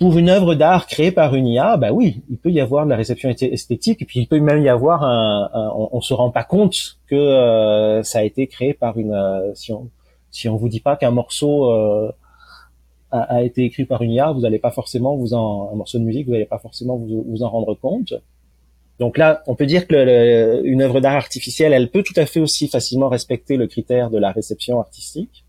Pour une œuvre d'art créée par une IA, bah oui, il peut y avoir de la réception esthétique, et puis il peut même y avoir un, on, se rend pas compte que euh, ça a été créé par une. Euh, si on si on vous dit pas qu'un morceau euh, a, été écrit par une IA, vous n'allez pas forcément vous en un morceau de musique, vous n'allez pas forcément vous, vous, en rendre compte. Donc là, on peut dire que le, une œuvre d'art artificielle, elle peut tout à fait aussi facilement respecter le critère de la réception artistique.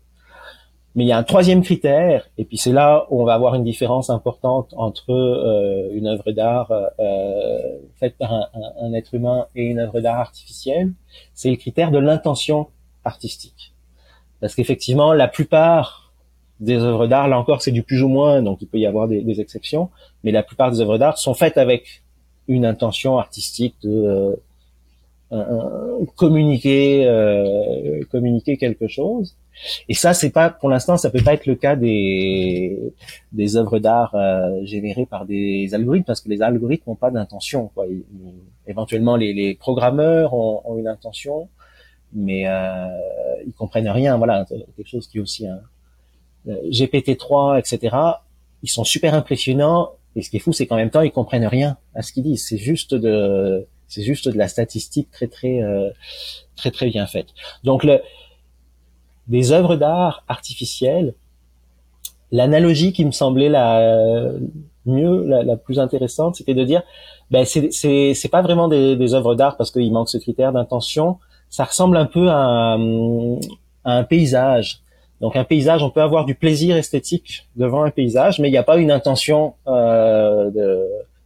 Mais il y a un troisième critère, et puis c'est là où on va avoir une différence importante entre euh, une œuvre d'art euh, faite par un, un, un, être humain et une œuvre d'art artificielle, c'est le critère de l'intention artistique. Parce qu'effectivement, la plupart des œuvres d'art, là encore, c'est du plus ou moins, donc il peut y avoir des, exceptions, mais la plupart des œuvres d'art sont faites avec une intention artistique de euh, communiquer, euh, communiquer quelque chose. Et ça, c'est pas, pour l'instant, ça peut pas être le cas des des œuvres d'art euh, générées par des algorithmes, parce que les algorithmes n'ont pas d'intention. Quoi. éventuellement, les, les programmeurs ont, ont, une intention, mais euh, ils comprennent rien. Voilà, quelque chose qui est aussi un, euh, GPT-3, etc., ils sont super impressionnants. Et ce qui est fou, c'est qu'en même temps, ils comprennent rien à ce qu'ils disent. C'est juste de, c'est juste de la statistique très très euh, très très bien faite. Donc le, des œuvres d'art artificielles, l'analogie qui me semblait la mieux, la, plus intéressante, c'était de dire, ben c'est c'est c'est pas vraiment des, des œuvres d'art parce qu'il manque ce critère d'intention. ça ressemble un peu à, à un paysage. Donc un paysage, on peut avoir du plaisir esthétique devant un paysage, mais il n'y a pas une intention euh,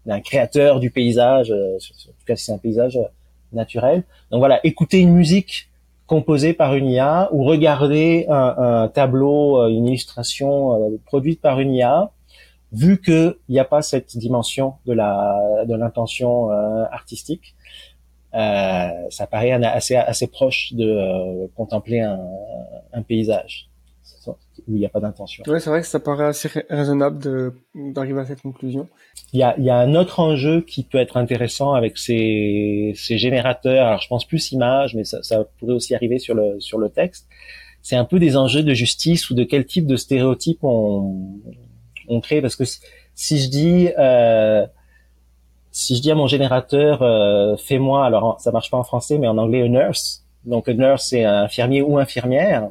d'un créateur du paysage, euh, en tout cas si c'est un paysage naturel. Donc voilà, écouter une musique composée par une IA ou regarder un, un tableau, euh, une illustration euh, produite par une IA, vu qu'il n'y a pas cette dimension de la de l'intention euh, artistique, euh, ça paraît assez assez proche de contempler un, un paysage où il n'y a pas d'intention. Oui, c'est vrai que ça paraît assez raisonnable d'arriver à cette conclusion. Il y a, il y a un autre enjeu qui peut être intéressant avec ces, ces générateurs. Alors, je pense plus images, mais ça, ça pourrait aussi arriver sur le sur le texte. C'est un peu des enjeux de justice ou de quel type de stéréotype on, on crée. Parce que si je dis euh, si je dis à mon générateur euh, fais-moi, alors ça marche pas en français, mais en anglais a nurse. Donc a nurse c'est un infirmier ou infirmière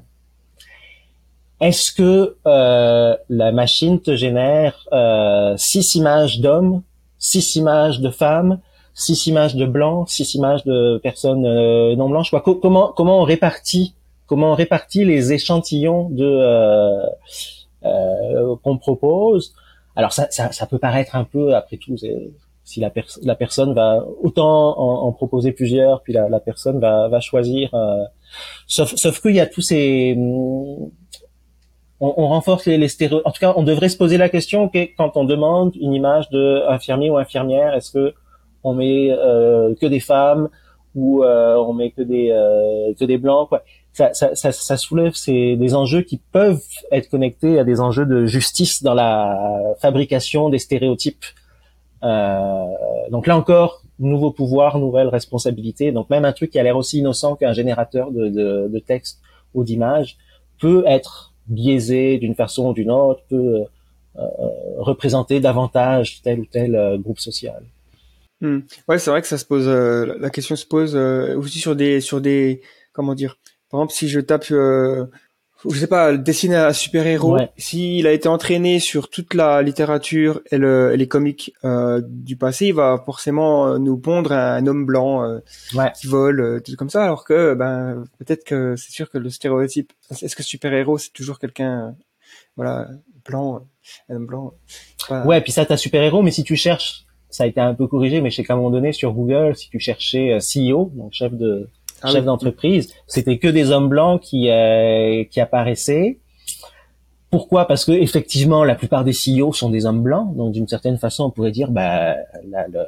est-ce que euh, la machine te génère euh, six images d'hommes, six images de femmes, six images de blancs, six images de personnes euh, non blanches? Comment comment on répartit comment on répartit les échantillons de qu'on propose? Alors ça, ça, peut paraître un peu après tout si la, la personne va autant en, proposer plusieurs, puis la, la personne va, va choisir. sauf sauf qu'il y a tous ces on, on renforce les, les stéréotypes. En tout cas, on devrait se poser la question quand on demande une image de infirmier ou infirmière, est-ce que on met euh, que des femmes ou euh, on met que des euh, que des blancs quoi. Ça, ça, ça, ça soulève c'est des enjeux qui peuvent être connectés à des enjeux de justice dans la fabrication des stéréotypes. Euh, donc là encore, nouveau pouvoir, nouvelle responsabilité. Donc même un truc qui a l'air aussi innocent qu'un générateur de, de, de texte ou d'image peut être biaisé d'une façon ou d'une autre, peut euh, euh, représenter davantage tel ou tel euh, groupe social. Hmm. Ouais, c'est vrai que ça se pose. la question se pose aussi sur des sur des comment dire. Par exemple, si je tape je sais pas, dessiner un super-héros, s'il a été entraîné sur toute la littérature et, le, les comics euh, du passé, il va forcément euh, nous pondre un, homme blanc euh, qui vole, euh, tout comme ça, alors que ben peut-être que c'est sûr que le stéréotype, est-ce que super-héros c'est toujours quelqu'un, voilà, blanc, un homme blanc Ouais, puis ça t'as super-héros, mais si tu cherches, ça a été un peu corrigé, mais je sais qu'à un moment donné sur Google, si tu cherchais CEO, donc chef de ah chef d'entreprise. C'était que des hommes blancs qui euh, qui apparaissaient. Pourquoi? Parce que effectivement, la plupart des CEO sont des hommes blancs. Donc d'une certaine façon, on pourrait dire, bah, le,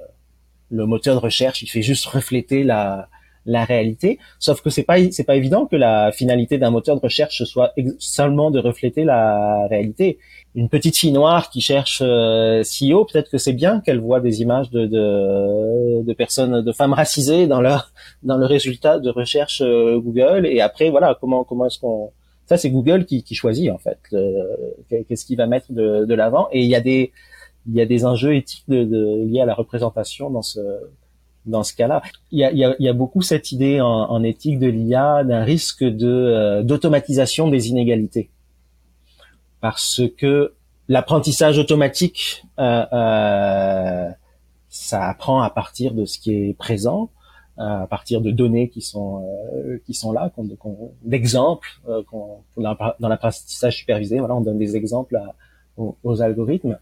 le moteur de recherche, il fait juste refléter la la réalité. Sauf que c'est pas c'est pas évident que la finalité d'un moteur de recherche soit seulement de refléter la réalité. Une petite fille noire qui cherche euh, CEO, peut-être que c'est bien qu'elle voit des images de, de, de personnes, de femmes racisées dans leur dans le résultat de recherche euh, Google. Et après, voilà, comment comment est-ce qu'on ça c'est Google qui, qui choisit en fait qu'est-ce qu'il va mettre de, de l'avant. Et il y a des il y a des enjeux éthiques de, de, liés à la représentation dans ce dans ce cas-là. Il y a, y a, y a beaucoup cette idée en, en éthique de l'IA d'un risque de euh, d'automatisation des inégalités, parce que l'apprentissage automatique, euh, euh, ça apprend à partir de ce qui est présent, euh, à partir de données qui sont euh, qui sont là, d'exemples dans l'apprentissage supervisé. Voilà, on donne des exemples aux, aux algorithmes.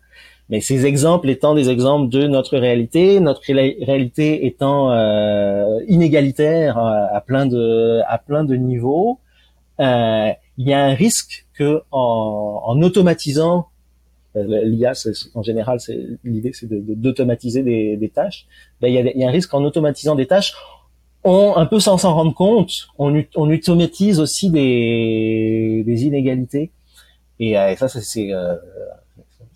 Mais ces exemples étant des exemples de notre réalité, notre réalité étant euh, inégalitaire euh, à, plein de à plein de niveaux, euh, il y a un risque que en, en automatisant euh, l'IA, en général, l'idée, c'est d'automatiser de, des, des, tâches. Ben, il, y a, il y a un risque en automatisant des tâches, on, un peu sans s'en rendre compte, on, on automatise aussi des, des inégalités. Et, euh, ça, c'est euh,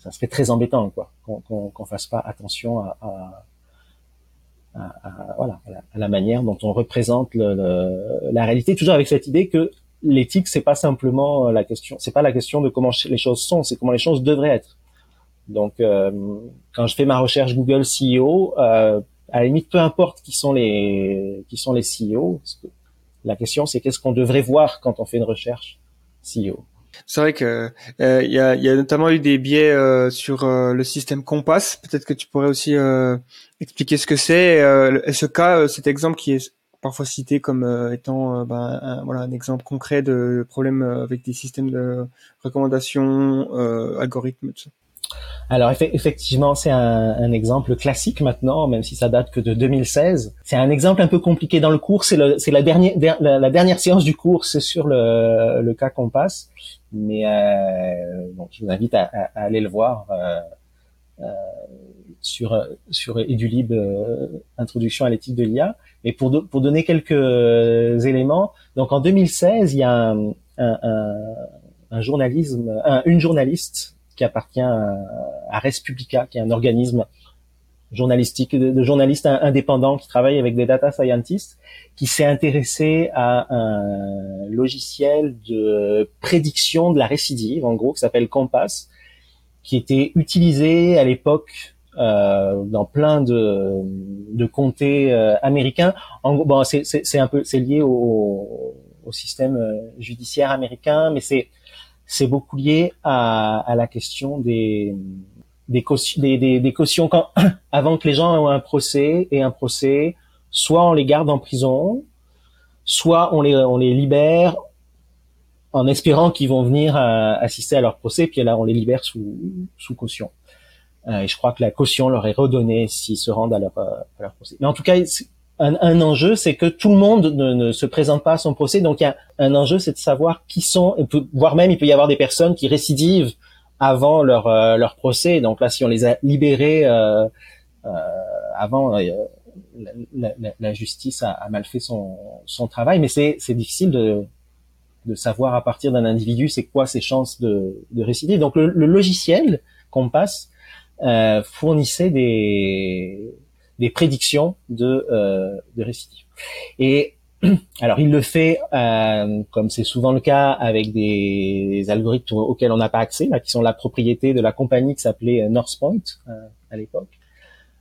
ça serait très embêtant, quoi, qu'on qu'on fasse pas attention à, à, à, voilà, à la, manière dont on représente le, la réalité, toujours avec cette idée que l'éthique, c'est pas simplement la question, c'est pas la question de comment les choses sont, c'est comment les choses devraient être. Donc, euh, quand je fais ma recherche Google CEO, euh, à la limite, peu importe qui sont les qui sont les CEO, la question c'est qu'est-ce qu'on devrait voir quand on fait une recherche CEO. C'est vrai que euh, il y, a, y, a, notamment eu des biais euh, sur euh, le système Compass. Peut-être que tu pourrais aussi expliquer ce que c'est. ce cas, cet exemple qui est parfois cité comme euh, étant ben, un, voilà un exemple concret de problèmes avec des systèmes de recommandation, algorithmes, tout ça. Alors effectivement, c'est un, exemple classique maintenant, même si ça date que de 2016. C'est un exemple un peu compliqué dans le cours. C'est la dernière la, dernière séance du cours, c'est sur le, le cas passe. Mais euh, je vous invite à, aller le voir euh, euh, sur sur Edulib Introduction à l'éthique de l'IA. Et pour pour donner quelques éléments, donc en 2016, il y a un, un, un journalisme, une journaliste qui appartient à, à Respublica, qui est un organisme journalistique, de, journalistes indépendants qui travaillent avec des data scientists, qui s'est intéressé à un logiciel de prédiction de la récidive, en gros, qui s'appelle Compass, qui était utilisé à l'époque euh, dans plein de, de comtés euh, américains. En, bon, c'est un peu, c'est lié au, au système euh, judiciaire américain, mais c'est c'est beaucoup lié à, à, la question des des, cautions, des, cautions quand, avant que les gens aient un procès et un procès, soit on les garde en prison, soit on les on les libère en espérant qu'ils vont venir euh, assister à leur procès, puis là on les libère sous sous caution. Euh, et je crois que la caution leur est redonnée s'ils se rendent à leur, euh, à leur procès. Mais en tout cas, un, enjeu, c'est que tout le monde ne, se présente pas à son procès. Donc, il y a un enjeu, c'est de savoir qui sont, voire même il peut y avoir des personnes qui récidivent avant leur euh, leur procès. Donc là, si on les a libérés euh, euh, avant, la, justice a, mal fait son son travail. Mais c'est difficile de de savoir à partir d'un individu c'est quoi ses chances de, de récidive. Donc le, le logiciel passe fournissait des des prédictions de, euh, de récidive. Et alors il le fait, euh, comme c'est souvent le cas, avec des, algorithmes auxquels on n'a pas accès, là, qui sont la propriété de la compagnie qui s'appelait euh, Northpoint euh, à l'époque.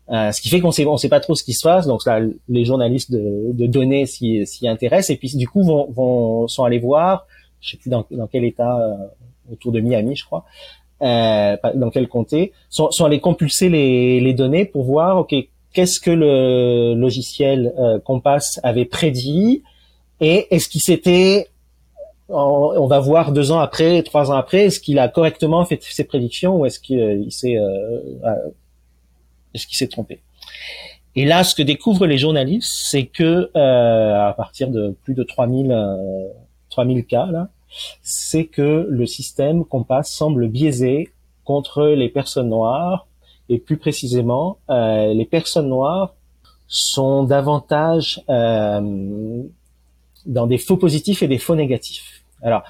Euh, ce qui fait qu'on sait, on sait pas trop ce qui se passe. Donc là, les journalistes de, de données s'y, s'y intéressent et puis du coup vont, vont sont allés voir, je sais plus dans, dans quel état, euh, autour de Miami, je crois, euh, dans quel comté, sont, sont allés compulser les, les données pour voir, ok, qu'est-ce que le logiciel euh, Compass avait prédit et est-ce qu'il s'était on va voir deux ans après, trois ans après, est-ce qu'il a correctement fait ses prédictions ou est-ce qu'il s'est euh, euh, est-ce qu'il s'est trompé? Et là, ce que découvrent les journalistes, c'est que à partir de plus de 3000 3000 cas là, c'est que le système Compass semble biaisé contre les personnes noires et plus précisément, euh, les personnes noires sont davantage euh, dans des faux positifs et des faux négatifs. Alors,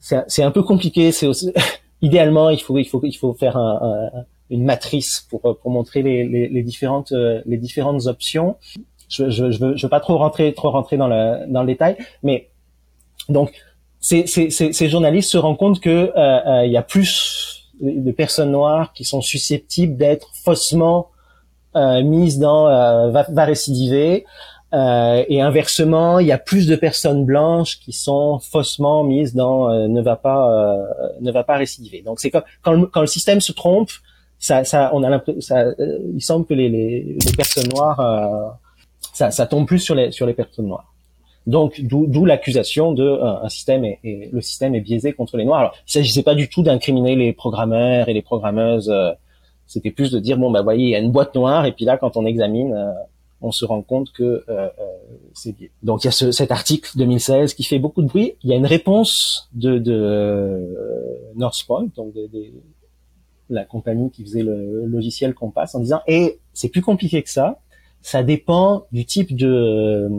c'est un peu compliqué. C'est idéalement, il faut il faut il faut faire un, une matrice pour pour montrer les, les, les différentes les différentes options. Je, je, je, veux, je veux pas trop rentrer trop rentrer dans le dans le détail, mais donc ces, ces, ces, journalistes se rendent compte que euh, euh il y a plus de personnes noires qui sont susceptibles d'être faussement euh, mises dans euh, va, va, récidiver. Euh, et inversement il y a plus de personnes blanches qui sont faussement mises dans euh, ne va pas euh, ne va pas récidiver. Donc c'est quand, quand le, quand le système se trompe ça, ça on a l'impression il semble que les, les, les personnes noires ça, ça tombe plus sur les sur les personnes noires donc, d'où l'accusation de euh, un système et le système est biaisé contre les noirs. Alors, il s'agissait pas du tout d'incriminer les programmeurs et les programmeuses. Euh, c'était plus de dire bon bah voyez, il y a une boîte noire et puis là, quand on examine, euh, on se rend compte que c'est biais. Donc, il y a ce, cet article 2016 qui fait beaucoup de bruit. Il y a une réponse de, de Northpoint, donc de, de, la compagnie qui faisait le logiciel Compass, en disant et eh, c'est plus compliqué que ça ça dépend du type de,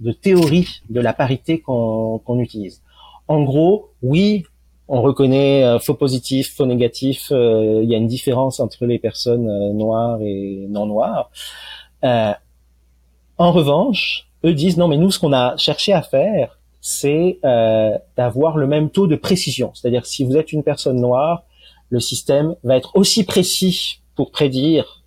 de théorie de la parité qu'on utilise. En gros, oui, on reconnaît euh, faux positif, faux négatif. Euh, il y a une différence entre les personnes euh, noires et non noires. en revanche, eux disent non, mais nous, ce qu'on a cherché à faire, c'est d'avoir le même taux de précision. C'est-à-dire, si vous êtes une personne noire, le système va être aussi précis pour prédire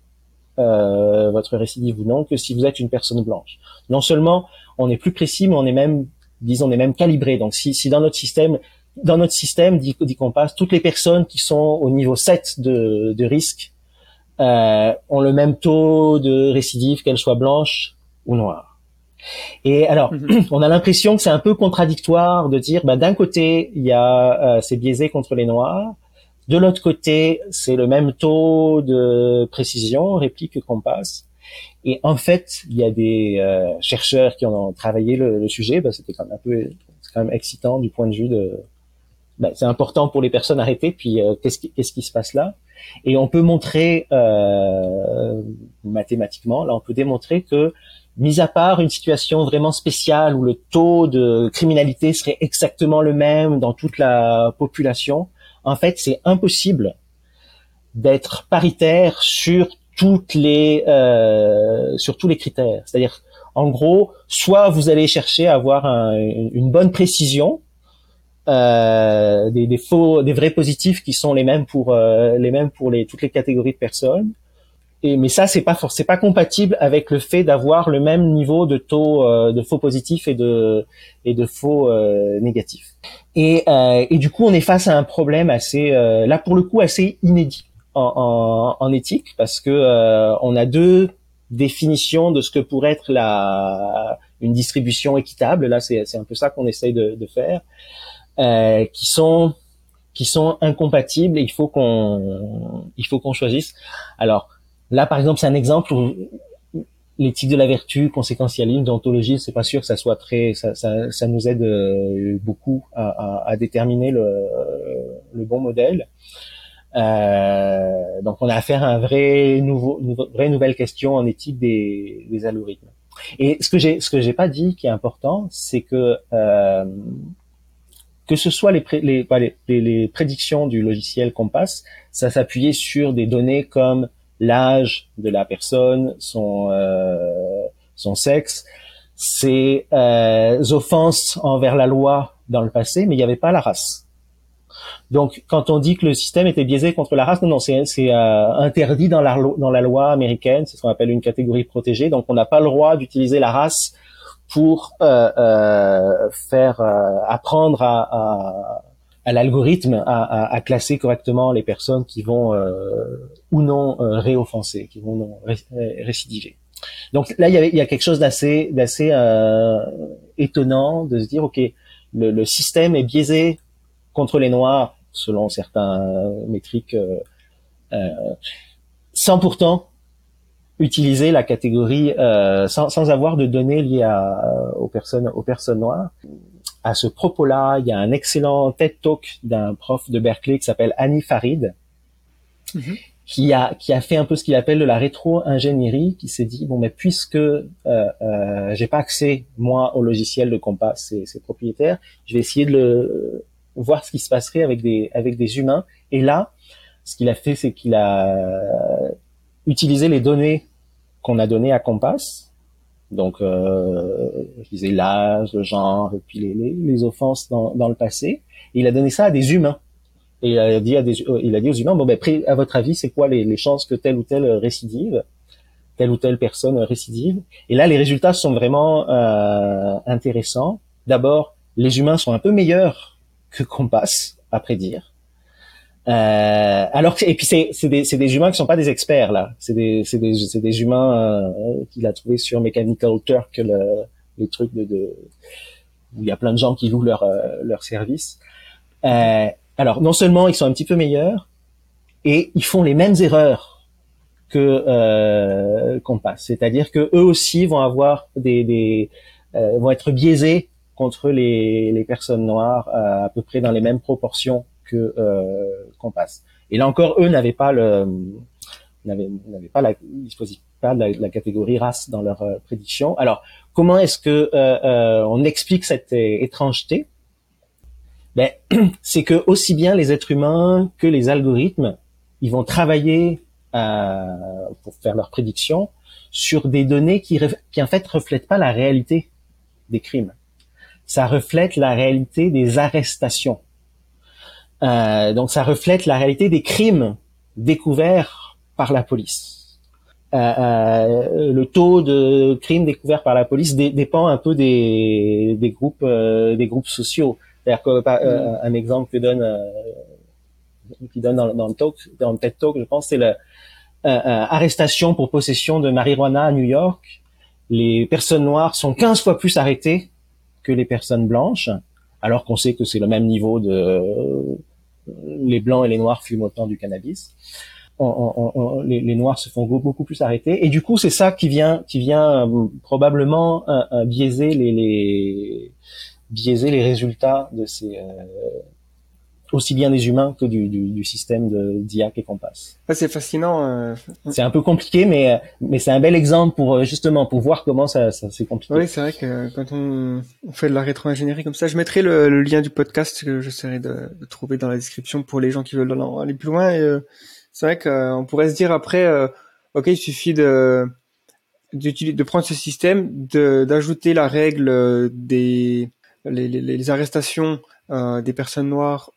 euh, votre récidive ou non que si vous êtes une personne blanche. Non seulement on est plus précis, mais on est même, disons, on est même calibré. Donc si, si dans notre système, dans notre système, dit, dit qu'on passe, toutes les personnes qui sont au niveau 7 de, de risque euh, ont le même taux de récidive, qu'elles soient blanches ou noires. Et alors, on a l'impression que c'est un peu contradictoire de dire, bah, d'un côté, il y a c'est biaisé contre les noirs, de l'autre côté, c'est le même taux de précision, réplique qu'on passe. Et en fait, il y a des euh, chercheurs qui ont travaillé le, sujet. Bah, C'était quand même un peu, quand même excitant du point de vue de. Bah, c'est important pour les personnes arrêtées. Puis euh, qu'est-ce qui, qui se passe là? Et on peut montrer euh, mathématiquement, là, on peut démontrer que, mis à part une situation vraiment spéciale où le taux de criminalité serait exactement le même dans toute la population, en fait, c'est impossible d'être paritaire sur toutes les euh, sur tous les critères. C'est-à-dire, en gros, soit vous allez chercher à avoir une bonne précision, euh, des, des, faux, des vrais positifs qui sont les mêmes pour euh, les mêmes pour les toutes les catégories de personnes. Et mais ça, c'est pas c'est pas compatible avec le fait d'avoir le même niveau de taux euh, de faux positifs et de et de faux euh, négatifs. Et, et du coup, on est face à un problème assez là pour le coup assez inédit en, en, éthique parce que euh, on a deux définitions de ce que pourrait être la une distribution équitable. Là, c'est un peu ça qu'on essaye de, de faire, euh, qui sont qui sont incompatibles et il faut qu'on il faut qu'on choisisse. Alors là, par exemple, c'est un exemple où l'éthique de la vertu, conséquentialisme, d'ontologie, c'est pas sûr que ça soit très, ça, ça, ça nous aide euh, beaucoup à, à, à déterminer le, le bon modèle. Euh, donc on a affaire à un vrai nouveau, nouveau vraie nouvelle question en éthique des, des algorithmes. Et ce que j'ai ce que j'ai pas dit qui est important, c'est que euh, que ce soit les, les, prédictions du logiciel Compass, ça s'appuyait sur des données comme l'âge de la personne, son euh, son sexe, ses euh, offenses envers la loi dans le passé, mais il n'y avait pas la race. Donc, quand on dit que le système était biaisé contre la race, non, non, c'est euh, interdit dans la, loi américaine. C'est ce qu'on appelle une catégorie protégée. Donc, on n'a pas le droit d'utiliser la race pour euh, euh, faire apprendre à, à, l'algorithme à, à, classer correctement les personnes qui vont ou non réoffenser, qui vont non récidiver. Donc là, il y, avait, il y a quelque chose d'assez d'assez étonnant de se dire, ok, le, le système est biaisé contre les Noirs, selon certains métriques, euh, euh, sans pourtant utiliser la catégorie euh, sans, sans, avoir de données liées à, aux personnes aux personnes noires. À ce propos-là, il y a un excellent TED Talk d'un prof de Berkeley qui s'appelle Annie Farid, mm-hmm. qui a qui a fait un peu ce qu'il appelle de la rétro-ingénierie, qui s'est dit bon mais puisque euh, euh, j'ai pas accès moi au logiciel de Compass, c'est, c'est propriétaire, je vais essayer de le voir ce qui se passerait avec des avec des humains. Et là, ce qu'il a fait, c'est qu'il a utilisé les données qu'on a données à Compass. Donc, euh, je disais l'âge, le genre, et puis les, les, les offenses dans, dans, le passé. Il a donné ça à des humains. Et il a dit à des, il a dit aux humains, bon ben, à votre avis, c'est quoi les, les chances que telle ou telle récidive, telle ou telle personne récidive? Et là, les résultats sont vraiment euh, intéressants. D'abord, les humains sont un peu meilleurs que qu'on passe à prédire. Euh, alors et puis c'est c'est des c'est des humains qui sont pas des experts là. C'est des c'est des c'est des humains euh, qu'il a trouvé sur Mechanical Turk le les trucs de, de où il y a plein de gens qui louent leur euh, leur service. Euh, alors non seulement ils sont un petit peu meilleurs et ils font les mêmes erreurs que euh, qu'on passe. C'est-à-dire que eux aussi vont avoir des des euh, vont être biaisés contre les, les personnes noires à peu près dans les mêmes proportions que euh, qu'on passe. Et là encore, eux n'avaient pas le n'avaient pas la disposition pas la, la, catégorie race dans leur euh, prédiction. Alors comment est-ce que euh, on explique cette étrangeté? Ben c'est que aussi bien les êtres humains que les algorithmes, ils vont travailler pour faire leurs prédictions sur des données qui, qui en fait reflètent pas la réalité des crimes ça reflète la réalité des arrestations. Euh, donc ça reflète la réalité des crimes découverts par la police. Euh, euh, le taux de crimes découverts par la police dépend un peu des, des groupes euh, des groupes sociaux. C'est-à-dire mm. un exemple que donne qui donne dans, dans, le talk, dans le TED Talk, je pense, c'est l'arrestation pour possession de marijuana à New York les personnes noires sont 15 fois plus arrêtées que les personnes blanches, alors qu'on sait que c'est le même niveau de euh, les blancs et les noirs fument autant du cannabis. les, noirs se font beaucoup plus arrêter et du coup c'est ça qui vient qui vient euh, probablement euh, biaiser les, les biaiser les résultats de ces aussi bien des humains que du, du, du système de d'IA et qu'on passe. c'est fascinant. Euh... C'est un peu compliqué, mais mais c'est un bel exemple pour euh, justement pour voir comment ça, ça c'est compliqué. Oui, c'est vrai que quand on, on fait de la rétro-ingénierie comme ça, je mettrai le, le lien du podcast que j'essaierai de, de, trouver dans la description pour les gens qui veulent aller plus loin. Euh, c'est vrai qu'on pourrait se dire après, euh, ok, il suffit de de prendre ce système, d'ajouter la règle des les, les, les arrestations euh, des personnes noires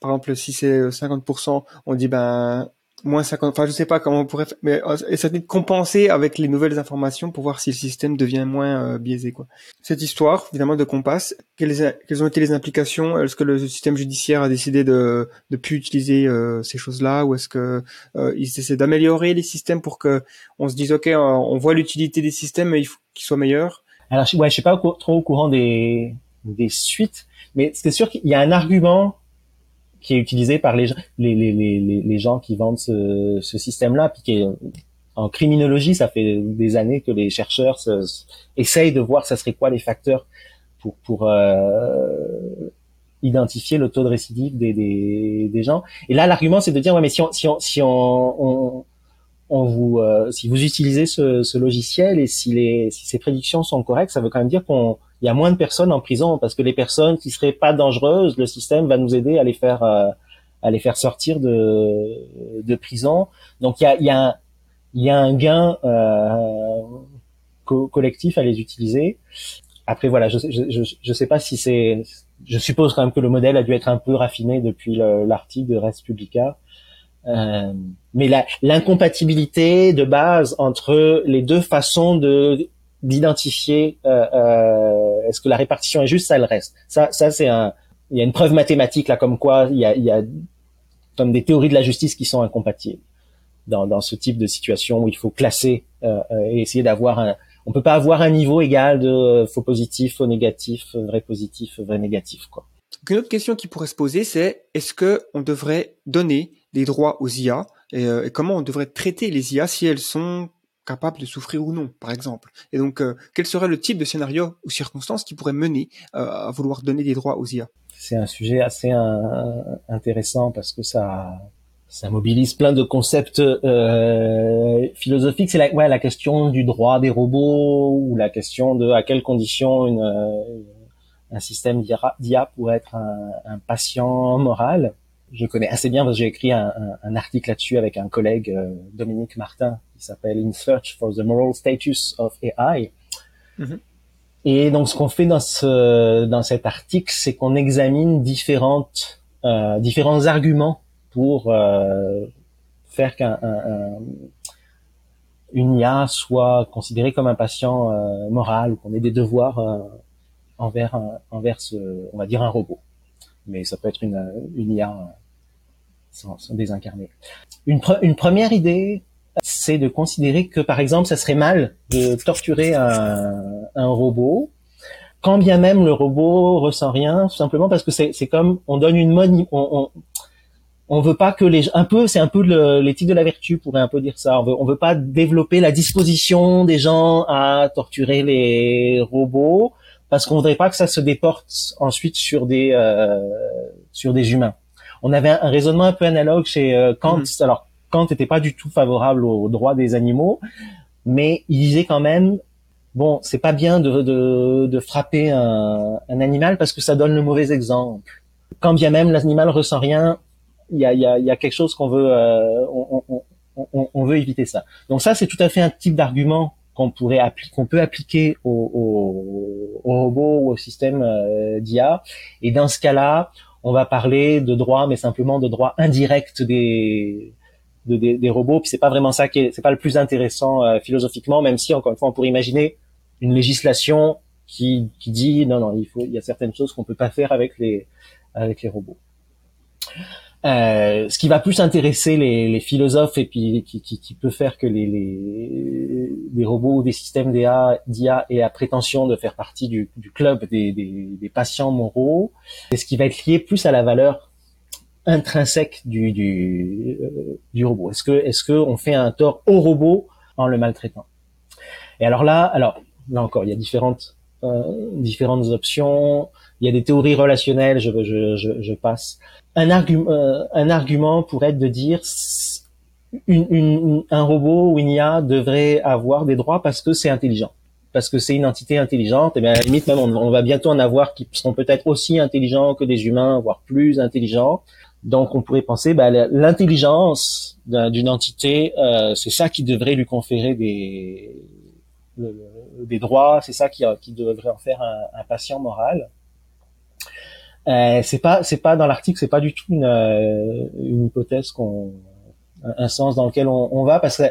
par exemple, si c'est 50%, euh, on dit ben moins 50. Enfin, je sais pas comment on pourrait, mais euh, et ça de compenser avec les nouvelles informations pour voir si le système devient moins euh, biaisé. Quoi. Cette histoire, évidemment, de Compass, quelles, quelles ont été les implications? Est-ce que le système judiciaire a décidé de de plus utiliser ces choses-là, ou est-ce que euh, ils essaient d'améliorer les systèmes pour que on se dise ok, on voit l'utilité des systèmes, mais il faut qu'ils soient meilleurs? Alors, ouais, je suis pas trop au courant des des suites, mais c'est sûr qu'il y a un argument qui est utilisé par les, les, les, les, les gens qui vendent ce, ce système-là, puis qui est, en criminologie, ça fait des années que les chercheurs essayent de voir ça serait quoi les facteurs pour, pour euh, identifier le taux de récidive des, des, des gens. Et là, l'argument, c'est de dire, ouais, mais si on, si on, si on, on, on vous, euh, si vous utilisez ce, ce, logiciel et si, les, si ces prédictions sont correctes, ça veut quand même dire qu'on il y a moins de personnes en prison parce que les personnes qui seraient pas dangereuses, le système va nous aider à les faire euh, à les faire sortir de, de prison. Donc il y a, y, a un, y a un gain euh, collectif à les utiliser. Après voilà, je, je, je, sais pas si c'est, je suppose quand même que le modèle a dû être un peu raffiné depuis l'article de Res Publica. Euh, mais l'incompatibilité de base entre les deux façons de d'identifier euh, euh, est-ce que la répartition est juste, ça elle reste. Ça, ça c'est un, il y a une preuve mathématique là comme quoi il y a, il y a comme des théories de la justice qui sont incompatibles dans, dans ce type de situation où il faut classer euh, euh et essayer d'avoir un, on peut pas avoir un niveau égal de faux positif, faux négatif, vrai positif, vrai négatif quoi. Une autre question qui pourrait se poser, c'est est-ce que on devrait donner des droits aux IA et, euh, et comment on devrait traiter les IA si elles sont capable de souffrir ou non, par exemple. Et donc, euh, quel serait le type de scénario ou circonstances qui pourrait mener euh, à vouloir donner des droits aux IA C'est un sujet assez euh, intéressant parce que ça ça mobilise plein de concepts philosophiques. C'est la, ouais, la question du droit des robots ou la question de à quelles conditions une, un système d'IA pourrait être un, un patient moral je connais assez bien parce que j'ai écrit un, un, article là-dessus avec un collègue, Dominique Martin, qui s'appelle In Search for the Moral Status of AI. Mm-hmm. Et donc, ce qu'on fait dans ce dans cet article, c'est qu'on examine différentes euh, différents arguments pour euh, faire qu'un un, une IA soit considérée comme un patient euh, moral ou qu'on ait des devoirs euh, envers un, envers ce, on va dire un robot. Mais ça peut être une, une IA sans, désincarner. Une, première idée, c'est de considérer que, par exemple, ça serait mal de torturer un, robot, quand bien même le robot ressent rien, tout simplement parce que c'est comme on donne une on, on, on veut pas que les un peu c'est un peu l'éthique de la vertu pourrait un peu dire ça on veut on veut pas développer la disposition des gens à torturer les robots parce qu'on voudrait pas que ça se déporte ensuite sur des euh, sur des humains on avait un, raisonnement un peu analogue chez euh, Kant mm-hmm. alors Kant n'était pas du tout favorable aux droits des animaux, mais il disait quand même bon, c'est pas bien de, de, de frapper un, un, animal parce que ça donne le mauvais exemple. Quand bien même l'animal ressent rien, il y a, y, a, y a, quelque chose qu'on veut, euh, on, on, on, on, veut éviter ça. Donc ça, c'est tout à fait un type d'argument qu'on pourrait appliquer, qu'on peut appliquer au, au, au, robot ou au système euh, d'IA. Et dans ce cas-là, on va parler de droits, mais simplement de des de, des, des, robots. Puis c'est pas vraiment ça qui est, c'est pas le plus intéressant euh, philosophiquement, même si encore une fois on pourrait imaginer une législation qui, qui dit non non il faut il y a certaines choses qu'on peut pas faire avec les avec les robots. Euh, ce qui va plus intéresser les, les philosophes et puis qui, qui, qui, peut faire que les, les, les robots ou des systèmes d'IA aient la prétention de faire partie du, du club des, des, des, patients moraux, c'est ce qui va être lié plus à la valeur intrinsèque du, du, euh, du robot. Est-ce que est-ce que on fait un tort au robot en le maltraitant? Et alors là, alors là encore, il y a différentes euh, différentes options. Il y a des théories relationnelles. Je, je, je, je passe un argument, euh, un argument pourrait être de dire une, une, un robot ou une IA devrait avoir des droits parce que c'est intelligent, parce que c'est une entité intelligente. Et bien à la limite même on, va bientôt en avoir qui seront peut-être aussi intelligents que des humains, voire plus intelligents. Donc on pourrait penser bah, l'intelligence d'une entité, euh, c'est ça qui devrait lui conférer des des droits, c'est ça qui, qui devrait en faire un, un patient moral. Euh, c'est pas c'est pas dans l'article, c'est pas du tout une, euh, une hypothèse qu'on un sens dans lequel on, on, va parce que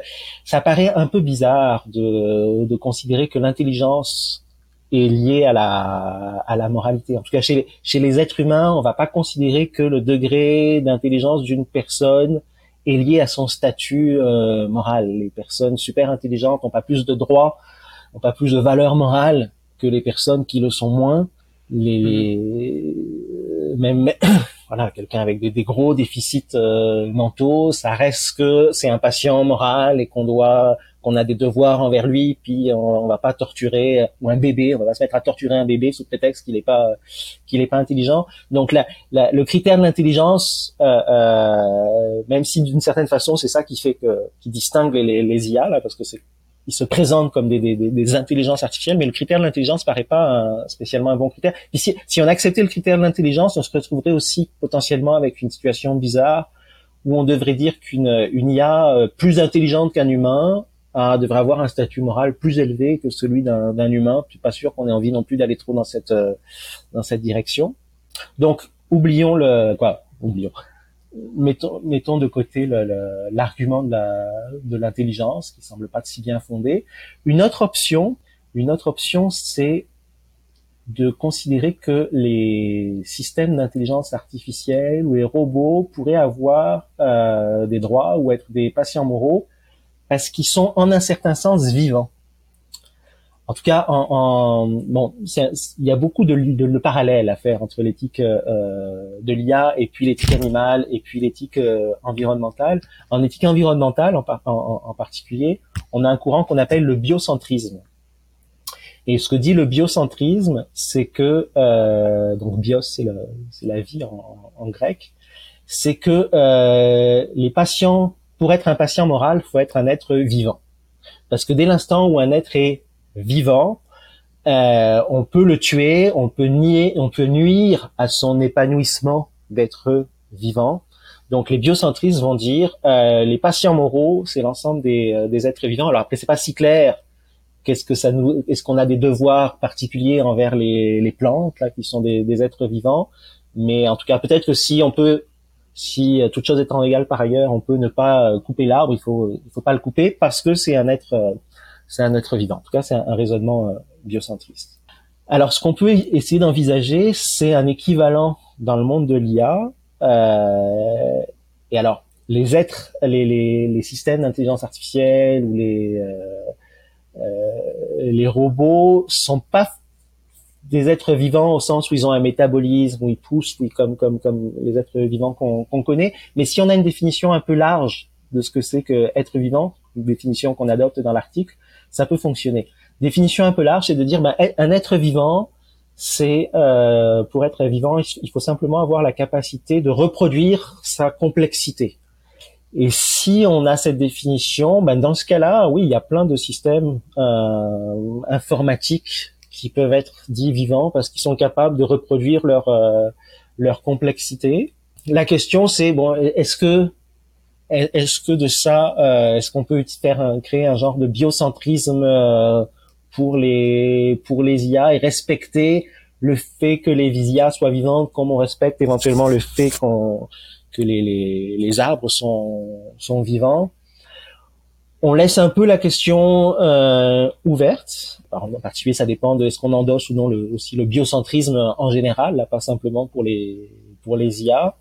ça paraît un peu bizarre de, de considérer que l'intelligence est liée à la à la moralité. En tout cas, chez les, chez les êtres humains, on va pas considérer que le degré d'intelligence d'une personne est lié à son statut euh, moral. Les personnes super intelligentes ont pas plus de droits, ont pas plus de valeur morale que les personnes qui le sont moins les même voilà quelqu'un avec des, gros déficits euh, mentaux ça reste que c'est un patient moral et qu'on doit qu'on a des devoirs envers lui puis on, va pas torturer ou un bébé on va se mettre à torturer un bébé sous prétexte qu'il est pas qu'il est pas intelligent. Donc la, le critère de l'intelligence euh, euh, même si d'une certaine façon c'est ça qui fait que qui distingue les, les IA là parce que c'est ils se présentent comme des, des, des, intelligences artificielles, mais le critère de l'intelligence paraît pas spécialement un bon critère. Puis si, si on acceptait le critère de l'intelligence, on se retrouverait aussi potentiellement avec une situation bizarre où on devrait dire qu'une une IA euh, plus intelligente qu'un humain a, devrait avoir un statut moral plus élevé que celui d'un humain. Je suis pas sûr qu'on ait envie non plus d'aller trop dans cette euh, dans cette direction. Donc oublions le quoi, oublions mettons, mettons de côté l'argument de l'intelligence qui semble pas si bien fondé. Une autre option, une autre option, c'est de considérer que les systèmes d'intelligence artificielle ou les robots pourraient avoir euh, des droits ou être des patients moraux parce qu'ils sont en un certain sens vivants. En tout cas, en, en bon, il y a beaucoup de, de, de, parallèles à faire entre l'éthique euh, de l'IA et puis l'éthique animale et puis l'éthique euh, environnementale. En éthique environnementale, en, en, en, particulier, on a un courant qu'on appelle le biocentrisme. Et ce que dit le biocentrisme, c'est que euh, donc bios, c'est la vie en, grec, c'est que euh, les patients, pour être un patient moral, faut être un être vivant. Parce que dès l'instant où un être est vivant, euh, on peut le tuer, on peut nier, on peut nuire à son épanouissement d'être vivant. Donc les biocentristes vont dire euh, les patients moraux, c'est l'ensemble des, euh, des, êtres vivants. Alors après c'est pas si clair. Qu'est-ce que ça nous, est-ce qu'on a des devoirs particuliers envers les, les plantes là qui sont des, des, êtres vivants Mais en tout cas peut-être que si on peut, si toute chose étant égale par ailleurs, on peut ne pas couper l'arbre, il faut il faut pas le couper parce que c'est un être c'est un être vivant. En tout cas, c'est un, raisonnement euh, biocentriste. Alors, ce qu'on peut essayer d'envisager, c'est un équivalent dans le monde de l'IA. Euh, et alors, les êtres, les, les, les systèmes d'intelligence artificielle ou les euh, euh, les robots sont pas des êtres vivants au sens où ils ont un métabolisme, où ils poussent, oui, comme comme comme les êtres vivants qu'on qu'on connaît. Mais si on a une définition un peu large de ce que c'est que être vivant, une définition qu'on adopte dans l'article, ça peut fonctionner. Définition un peu large, c'est de dire bah, un être vivant, c'est euh, pour être vivant, il faut simplement avoir la capacité de reproduire sa complexité. Et si on a cette définition, ben dans ce cas-là, oui, il y a plein de systèmes euh, informatiques qui peuvent être dits vivants parce qu'ils sont capables de reproduire leur euh, leur complexité. La question, c'est bon, est-ce que est-ce que de ça, euh, est-ce qu'on peut faire créer un genre de biocentrisme euh, pour les pour les IA et respecter le fait que les IA soient vivantes comme on respecte éventuellement le fait qu'on que les, les, les, arbres sont sont vivants? On laisse un peu la question euh, ouverte. Alors, en particulier, ça dépend de est-ce qu'on endosse ou non le, aussi le biocentrisme en général, là, pas simplement pour les pour les IA.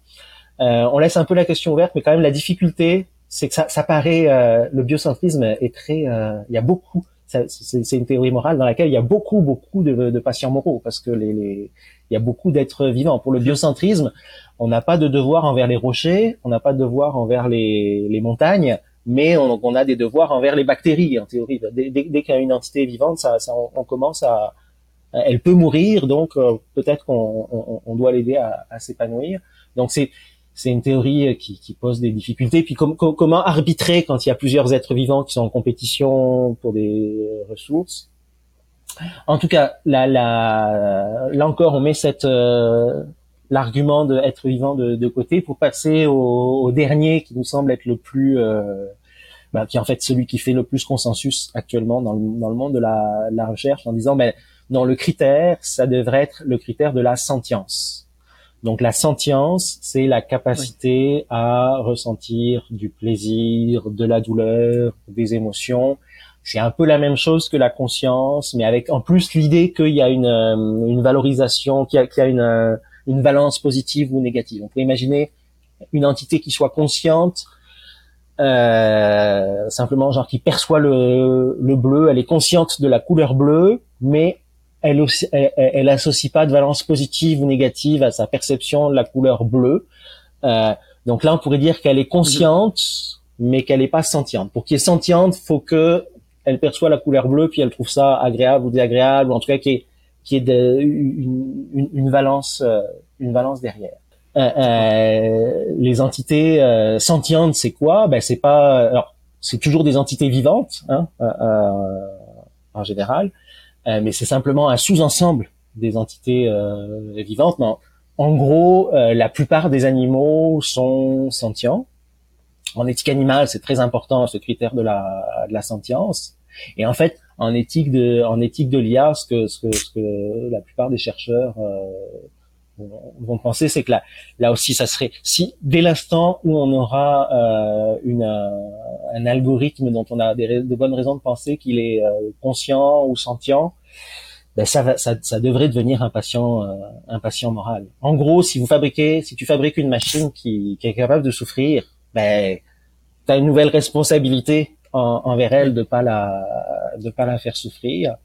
On laisse un peu la question ouverte, mais quand même la difficulté, c'est que ça, ça paraît, le biocentrisme est très, il y a beaucoup, c'est une théorie morale dans laquelle il y a beaucoup, beaucoup de, de patients moraux, parce que les, les il y a beaucoup d'êtres vivants. Pour le biocentrisme, on n'a pas de devoir envers les rochers, on n'a pas de devoir envers les, les montagnes, mais on, on, a des devoirs envers les bactéries, en théorie. Dès, dès, qu'il y a une entité vivante, ça, ça on, commence à... Elle peut mourir, donc euh, peut-être qu'on on, doit l'aider à, à s'épanouir. Donc c'est c'est une théorie qui, qui, pose des difficultés. Puis comment arbitrer quand il y a plusieurs êtres vivants qui sont en compétition pour des ressources? En tout cas, là, encore, on met cette euh, l'argument d'être vivant de, de, côté pour passer au, dernier qui nous semble être le plus, euh, bah, qui est en fait celui qui fait le plus consensus actuellement dans le, monde de la, la, recherche, en disant, ben non, le critère, ça devrait être le critère de la sentience. Donc la sentience, c'est la capacité à ressentir du plaisir, de la douleur, des émotions. C'est un peu la même chose que la conscience, mais avec en plus l'idée qu'il y a une, euh, une valorisation, qu'il y a, qu'il y a une, euh, une valence positive ou négative. On peut imaginer une entité qui soit consciente, euh, simplement genre qui perçoit le, le bleu, elle est consciente de la couleur bleue, mais elle, aussi, elle, elle, associe pas de valence positive ou négative à sa perception de la couleur bleue. Euh, donc là, on pourrait dire qu'elle est consciente, mais qu'elle n'est pas sentiente. Pour qu'elle est sentiente, faut que elle perçoit la couleur bleue, puis elle trouve ça agréable ou désagréable, ou en tout cas qu'il y de, une, valence, euh, une valence derrière. Euh, euh, les entités euh, sentientes, c'est quoi? Ben c'est pas, alors c'est toujours des entités vivantes, hein, en général, mais c'est simplement un sous-ensemble des entités vivantes. Non, en gros, la plupart des animaux sont sentients. En éthique animale, c'est très important ce critère de la, de la sentience. Et en fait, en éthique de en éthique de l'IA, ce que, ce que, ce que la plupart des chercheurs euh, vont penser, c'est que là, là aussi, ça serait si dès l'instant où on aura euh, une, un algorithme dont on a des, de bonnes raisons de penser qu'il est euh, conscient ou sentient, ben ça, va, ça, ça devrait devenir un patient, euh, un patient moral. En gros, si vous fabriquez, si tu fabriques une machine qui, qui est capable de souffrir, ben, tu as une nouvelle responsabilité envers elle de pas la de pas la faire souffrir.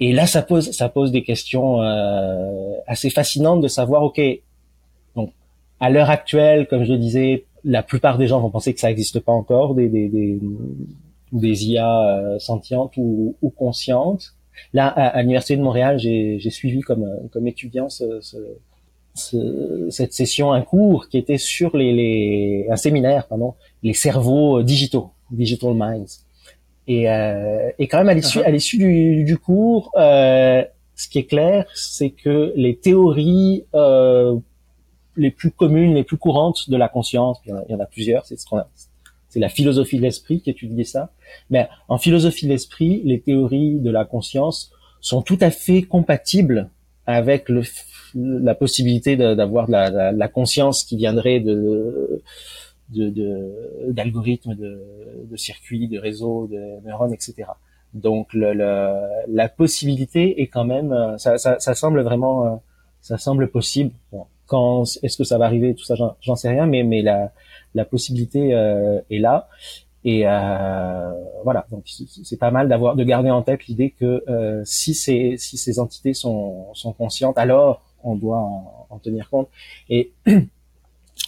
Et là, ça pose ça pose des questions euh, assez fascinantes de savoir, ok, donc à l'heure actuelle, comme je le disais, la plupart des gens vont penser que ça n'existe pas encore des des, des, des IA euh, sentientes ou, ou conscientes. Là, à, l'université de Montréal, j'ai suivi comme comme étudiant ce, ce, ce, cette session, un cours qui était sur les, les un séminaire, pardon, les cerveaux digitaux. Digital Minds. Et, euh, et quand même à l'issue, uh-huh. à l'issue du, du, cours, euh, ce qui est clair, c'est que les théories euh, les plus communes, les plus courantes de la conscience, il y en a, plusieurs, c'est ce qu'on c'est la philosophie de l'esprit qui étudie ça. Mais en philosophie de l'esprit, les théories de la conscience sont tout à fait compatibles avec le, la possibilité d'avoir la, la, la, conscience qui viendrait de de d'algorithmes, de, de, circuits, de réseaux, de neurones, etc. Donc le, la possibilité est quand même, euh, ça, ça, ça semble vraiment, euh, ça semble possible. Quand est-ce que ça va arriver, tout ça, j'en sais rien, mais mais la la possibilité euh, est là. Et euh, voilà, donc c'est pas mal d'avoir de garder en tête l'idée que euh, si ces si ces entités sont sont conscientes, alors on doit en, en tenir compte. Et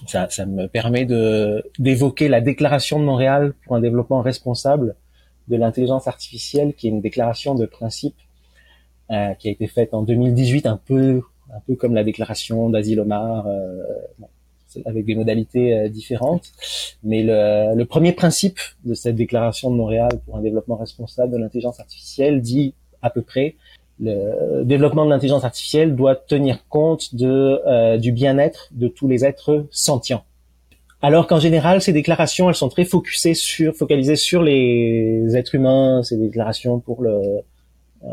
ça, ça me permet de d'évoquer la déclaration de Montréal pour un développement responsable de l'intelligence artificielle, qui est une déclaration de principe euh, qui a été faite en 2018, un peu un peu comme la déclaration d'Asil Omar, euh, avec des modalités euh, différentes. Mais le, le premier principe de cette déclaration de Montréal pour un développement responsable de l'intelligence artificielle dit à peu près le développement de l'intelligence artificielle doit tenir compte de, euh, du bien-être de tous les êtres sentients. Alors qu'en général, ces déclarations, elles sont très focusées sur, focalisées sur les êtres humains. Ces déclarations pour le euh,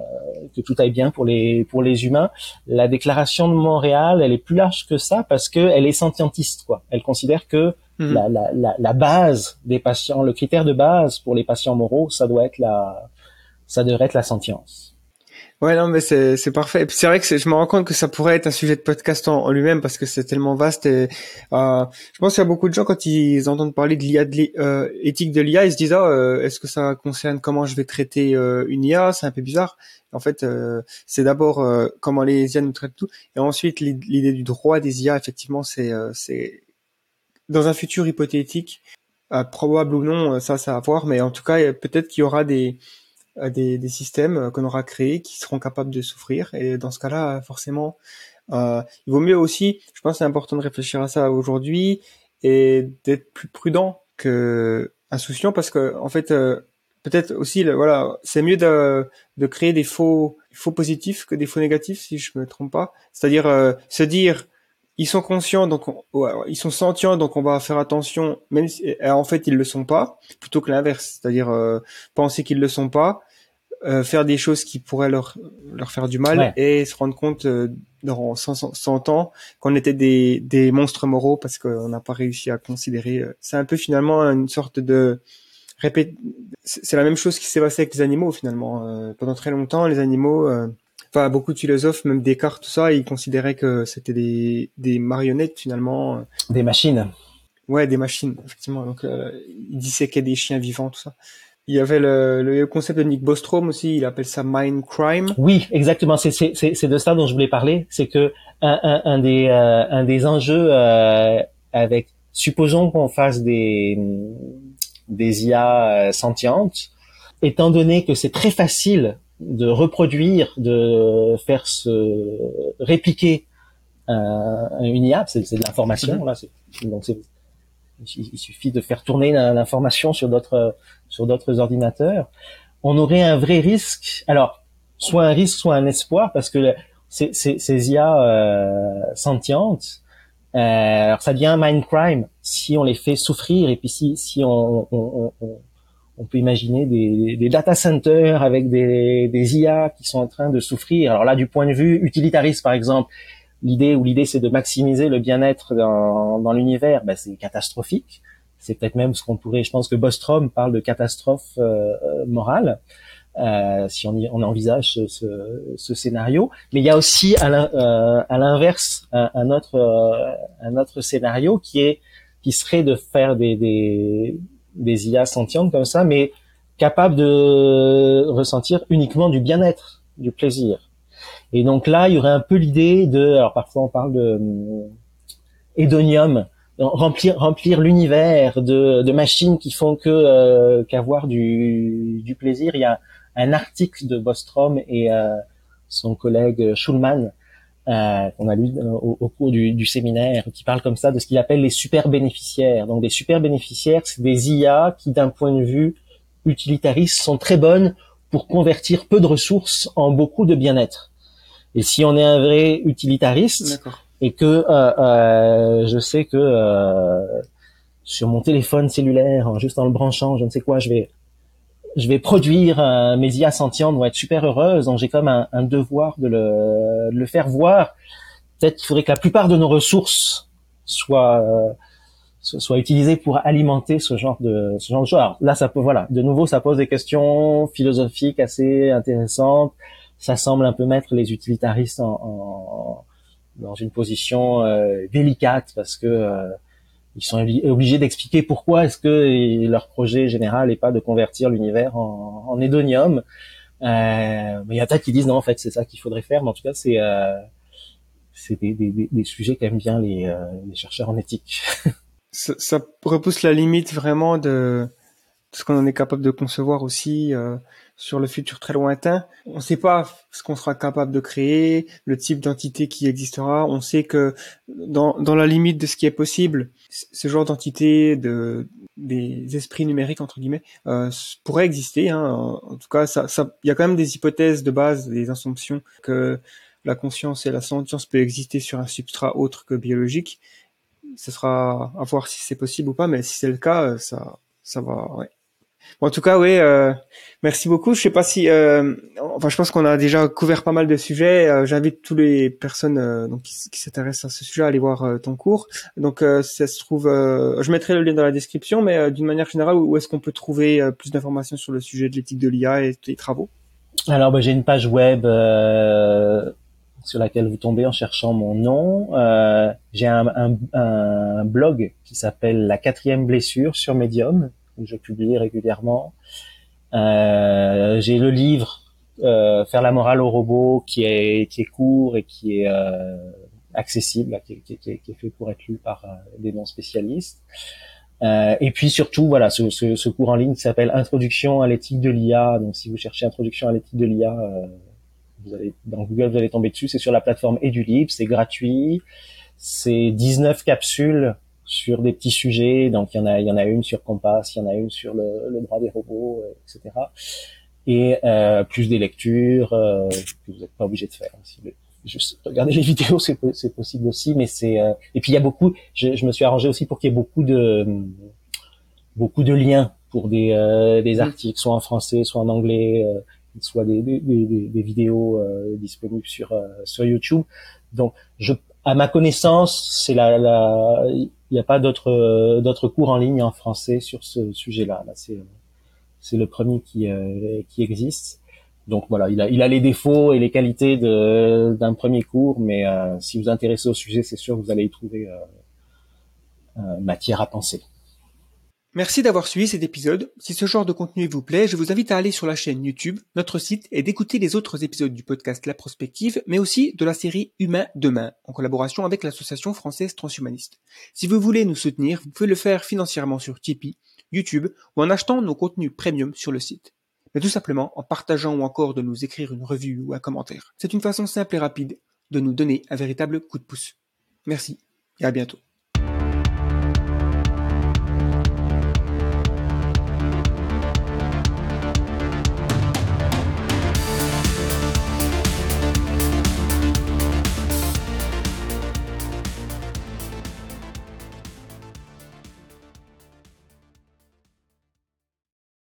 que tout aille bien pour les pour les humains. La déclaration de Montréal, elle est plus large que ça parce que elle est sentientiste. Quoi. Elle considère que mhm. la, la, la, la base des patients, le critère de base pour les patients moraux, ça doit être la ça devrait être la sentience. Ouais, non, mais c'est c'est parfait. Et puis c'est vrai que je me rends compte que ça pourrait être un sujet de podcast en, lui-même parce que c'est tellement vaste. Et euh, je pense qu'il y a beaucoup de gens quand ils entendent parler de l'IA, de euh, éthique de l'IA, ils se disent ah, euh, est-ce que ça concerne comment je vais traiter euh, une IA C'est un peu bizarre. En fait, euh, c'est d'abord comment les IA nous traitent tout, et ensuite l'idée du droit des IA. Effectivement, c'est c'est dans un futur hypothétique, probable ou non, ça, ça à voir. Mais en tout cas, peut-être qu'il y aura des des, des systèmes euh, qu'on aura créés qui seront capables de souffrir. Et dans ce cas-là, forcément, euh, il vaut mieux aussi, je pense c'est important de réfléchir à ça aujourd'hui et d'être plus prudent que insouciant parce que en fait euh, peut-être aussi voilà c'est mieux de, de créer des faux faux positifs que des faux négatifs si je me trompe pas c'est-à-dire euh, se dire ils sont conscients donc ils sont sentients donc on va faire attention même si en fait ils le sont pas plutôt que l'inverse c'est-à-dire penser qu'ils le sont pas euh, faire des choses qui pourraient leur leur faire du mal et se rendre compte euh, dans 100, 100 ans qu'on était des des monstres moraux parce qu'on n'a pas réussi à considérer euh, c'est un peu finalement une sorte de répét c'est la même chose qui s'est passé avec les animaux finalement euh, pendant très longtemps les animaux enfin beaucoup de philosophes même Descartes tout ça ils considéraient que c'était des des marionnettes finalement des machines. Ouais des machines effectivement. Donc ils disséquaient des chiens vivants tout ça il y avait le, le, concept de Nick Bostrom aussi, il appelle ça mind crime. Oui, exactement. C'est c'est de ça dont je voulais parler. C'est que un, un, un des euh, un des enjeux euh, avec, supposons qu'on fasse des des IA euh, sentientes, étant donné que c'est très facile de reproduire, de faire se répliquer une IA, c'est de l'information. Là, donc c'est il suffit de faire tourner l'information sur d'autres sur d'autres ordinateurs. On aurait un vrai risque. Alors, soit un risque, soit un espoir, parce que ces, ces, ces IA euh, sentientes, euh, alors ça devient un mind crime si on les fait souffrir et puis si, si on, on, on, peut imaginer des, des, data centers avec des, des IA qui sont en train de souffrir. Alors là, du point de vue utilitariste, par exemple, l'idée ou l'idée c'est de maximiser le bien-être dans, dans l'univers, ben, c'est catastrophique. C'est peut-être même ce qu'on pourrait, je pense que Bostrom parle de catastrophe euh, euh morale. Euh, si on, y, on envisage ce, ce, ce, scénario. Mais il y a aussi à euh, l'inverse un, un, autre euh, un autre scénario qui est qui serait de faire des, des, des IA sentientes comme ça, mais capables de ressentir uniquement du bien-être, du plaisir. Et donc là, il y aurait un peu l'idée de, alors parfois on parle de hédonium, remplir remplir l'univers de, de, machines qui font que euh, qu'avoir du, du, plaisir. Il y a un article de Bostrom et euh, son collègue Schulman euh, qu'on a lu euh, au, au cours du, du, séminaire qui parle comme ça de ce qu'il appelle les super bénéficiaires. Donc des super bénéficiaires, c'est des IA qui d'un point de vue utilitariste sont très bonnes pour convertir peu de ressources en beaucoup de bien-être. Et si on est un vrai utilitariste et que euh, euh, je sais que euh, sur mon téléphone cellulaire, juste en le branchant, je ne sais quoi, je vais je vais produire mes IA sentientes vont être super heureuses, donc j'ai comme un, un, devoir de le, de le faire voir. Peut-être qu'il faudrait que la plupart de nos ressources soient soit utilisées pour alimenter ce genre de ce genre de choses. Alors là, ça peut voilà, de nouveau, ça pose des questions philosophiques assez intéressantes ça semble un peu mettre les utilitaristes en, en dans une position euh, délicate parce que euh, ils sont obligés d'expliquer pourquoi est-ce que leur projet général n'est pas de convertir l'univers en, en hédonium. Euh, mais il y a tas qui disent non en fait c'est ça qu'il faudrait faire, mais en tout cas c'est euh, c'est des, des, des, sujets qu'aiment bien les, euh, les, chercheurs en éthique. ça, ça, repousse la limite vraiment de, de ce qu'on en est capable de concevoir aussi. Euh, sur le futur très lointain. On ne sait pas ce qu'on sera capable de créer, le type d'entité qui existera. On sait que dans, dans la limite de ce qui est possible, ce genre d'entité, de des esprits numériques entre guillemets, euh, pourrait exister. Hein. En tout cas, ça, ça, il y a quand même des hypothèses de base, des assumptions que la conscience et la sentience peut exister sur un substrat autre que biologique. Ce sera à voir si c'est possible ou pas, mais si c'est le cas, ça, ça va. Ouais en tout cas, oui, euh, merci beaucoup. Je sais pas si, euh, enfin, je pense qu'on a déjà couvert pas mal de sujets. Euh, j'invite tous les personnes euh, donc, qui, s'intéressent à ce sujet à aller voir euh, ton cours. Donc, ça se trouve, je mettrai le lien dans la description, mais d'une manière générale, où est-ce qu'on peut trouver plus d'informations sur le sujet de l'éthique de l'IA et tes travaux? Alors, bah, j'ai une page web euh, sur laquelle vous tombez en cherchant mon nom. Euh, j'ai un, un, un, blog qui s'appelle La quatrième blessure sur Medium, où je publie régulièrement. Euh, j'ai le livre euh, Faire la morale au robot qui est, qui est court et qui est euh, accessible, qui, qui, qui, est fait pour être lu par euh, des non-spécialistes. Euh, et puis surtout, voilà, ce, ce, ce, cours en ligne s'appelle Introduction à l'éthique de l'IA. Donc, si vous cherchez Introduction à l'éthique de l'IA, euh, vous allez dans Google, vous allez tomber dessus. C'est sur la plateforme EduLib, c'est gratuit. C'est 19 capsules sur des petits sujets. Donc, il y en a, il y en a une sur Compass, il y en a une sur le, le droit des robots, euh, etc. Et euh, plus des lectures euh, que vous n'êtes pas obligé de faire. Si vous juste regarder les vidéos, c'est c'est possible aussi, mais c'est euh, et puis il y a beaucoup. Je, je me suis arrangé aussi pour qu'il y ait beaucoup de beaucoup de liens pour des euh, des articles, soit en français, soit en anglais, euh, soit des des, des, des vidéos euh, disponibles sur euh, sur YouTube. Donc, je à ma connaissance, c'est la, la il n'y a pas d'autres d'autres cours en ligne en français sur ce sujet-là. Là, c'est le premier qui qui existe. Donc voilà, il a, il a les défauts et les qualités d'un premier cours, mais euh, si vous vous intéressez au sujet, c'est sûr que vous allez y trouver euh, euh, matière à penser. Merci d'avoir suivi cet épisode. Si ce genre de contenu vous plaît, je vous invite à aller sur la chaîne YouTube, notre site et d'écouter les autres épisodes du podcast La Prospective, mais aussi de la série Humain demain, en collaboration avec l'association française transhumaniste. Si vous voulez nous soutenir, vous pouvez le faire financièrement sur Tipeee, YouTube ou en achetant nos contenus premium sur le site mais tout simplement en partageant ou encore de nous écrire une revue ou un commentaire. C'est une façon simple et rapide de nous donner un véritable coup de pouce. Merci et à bientôt.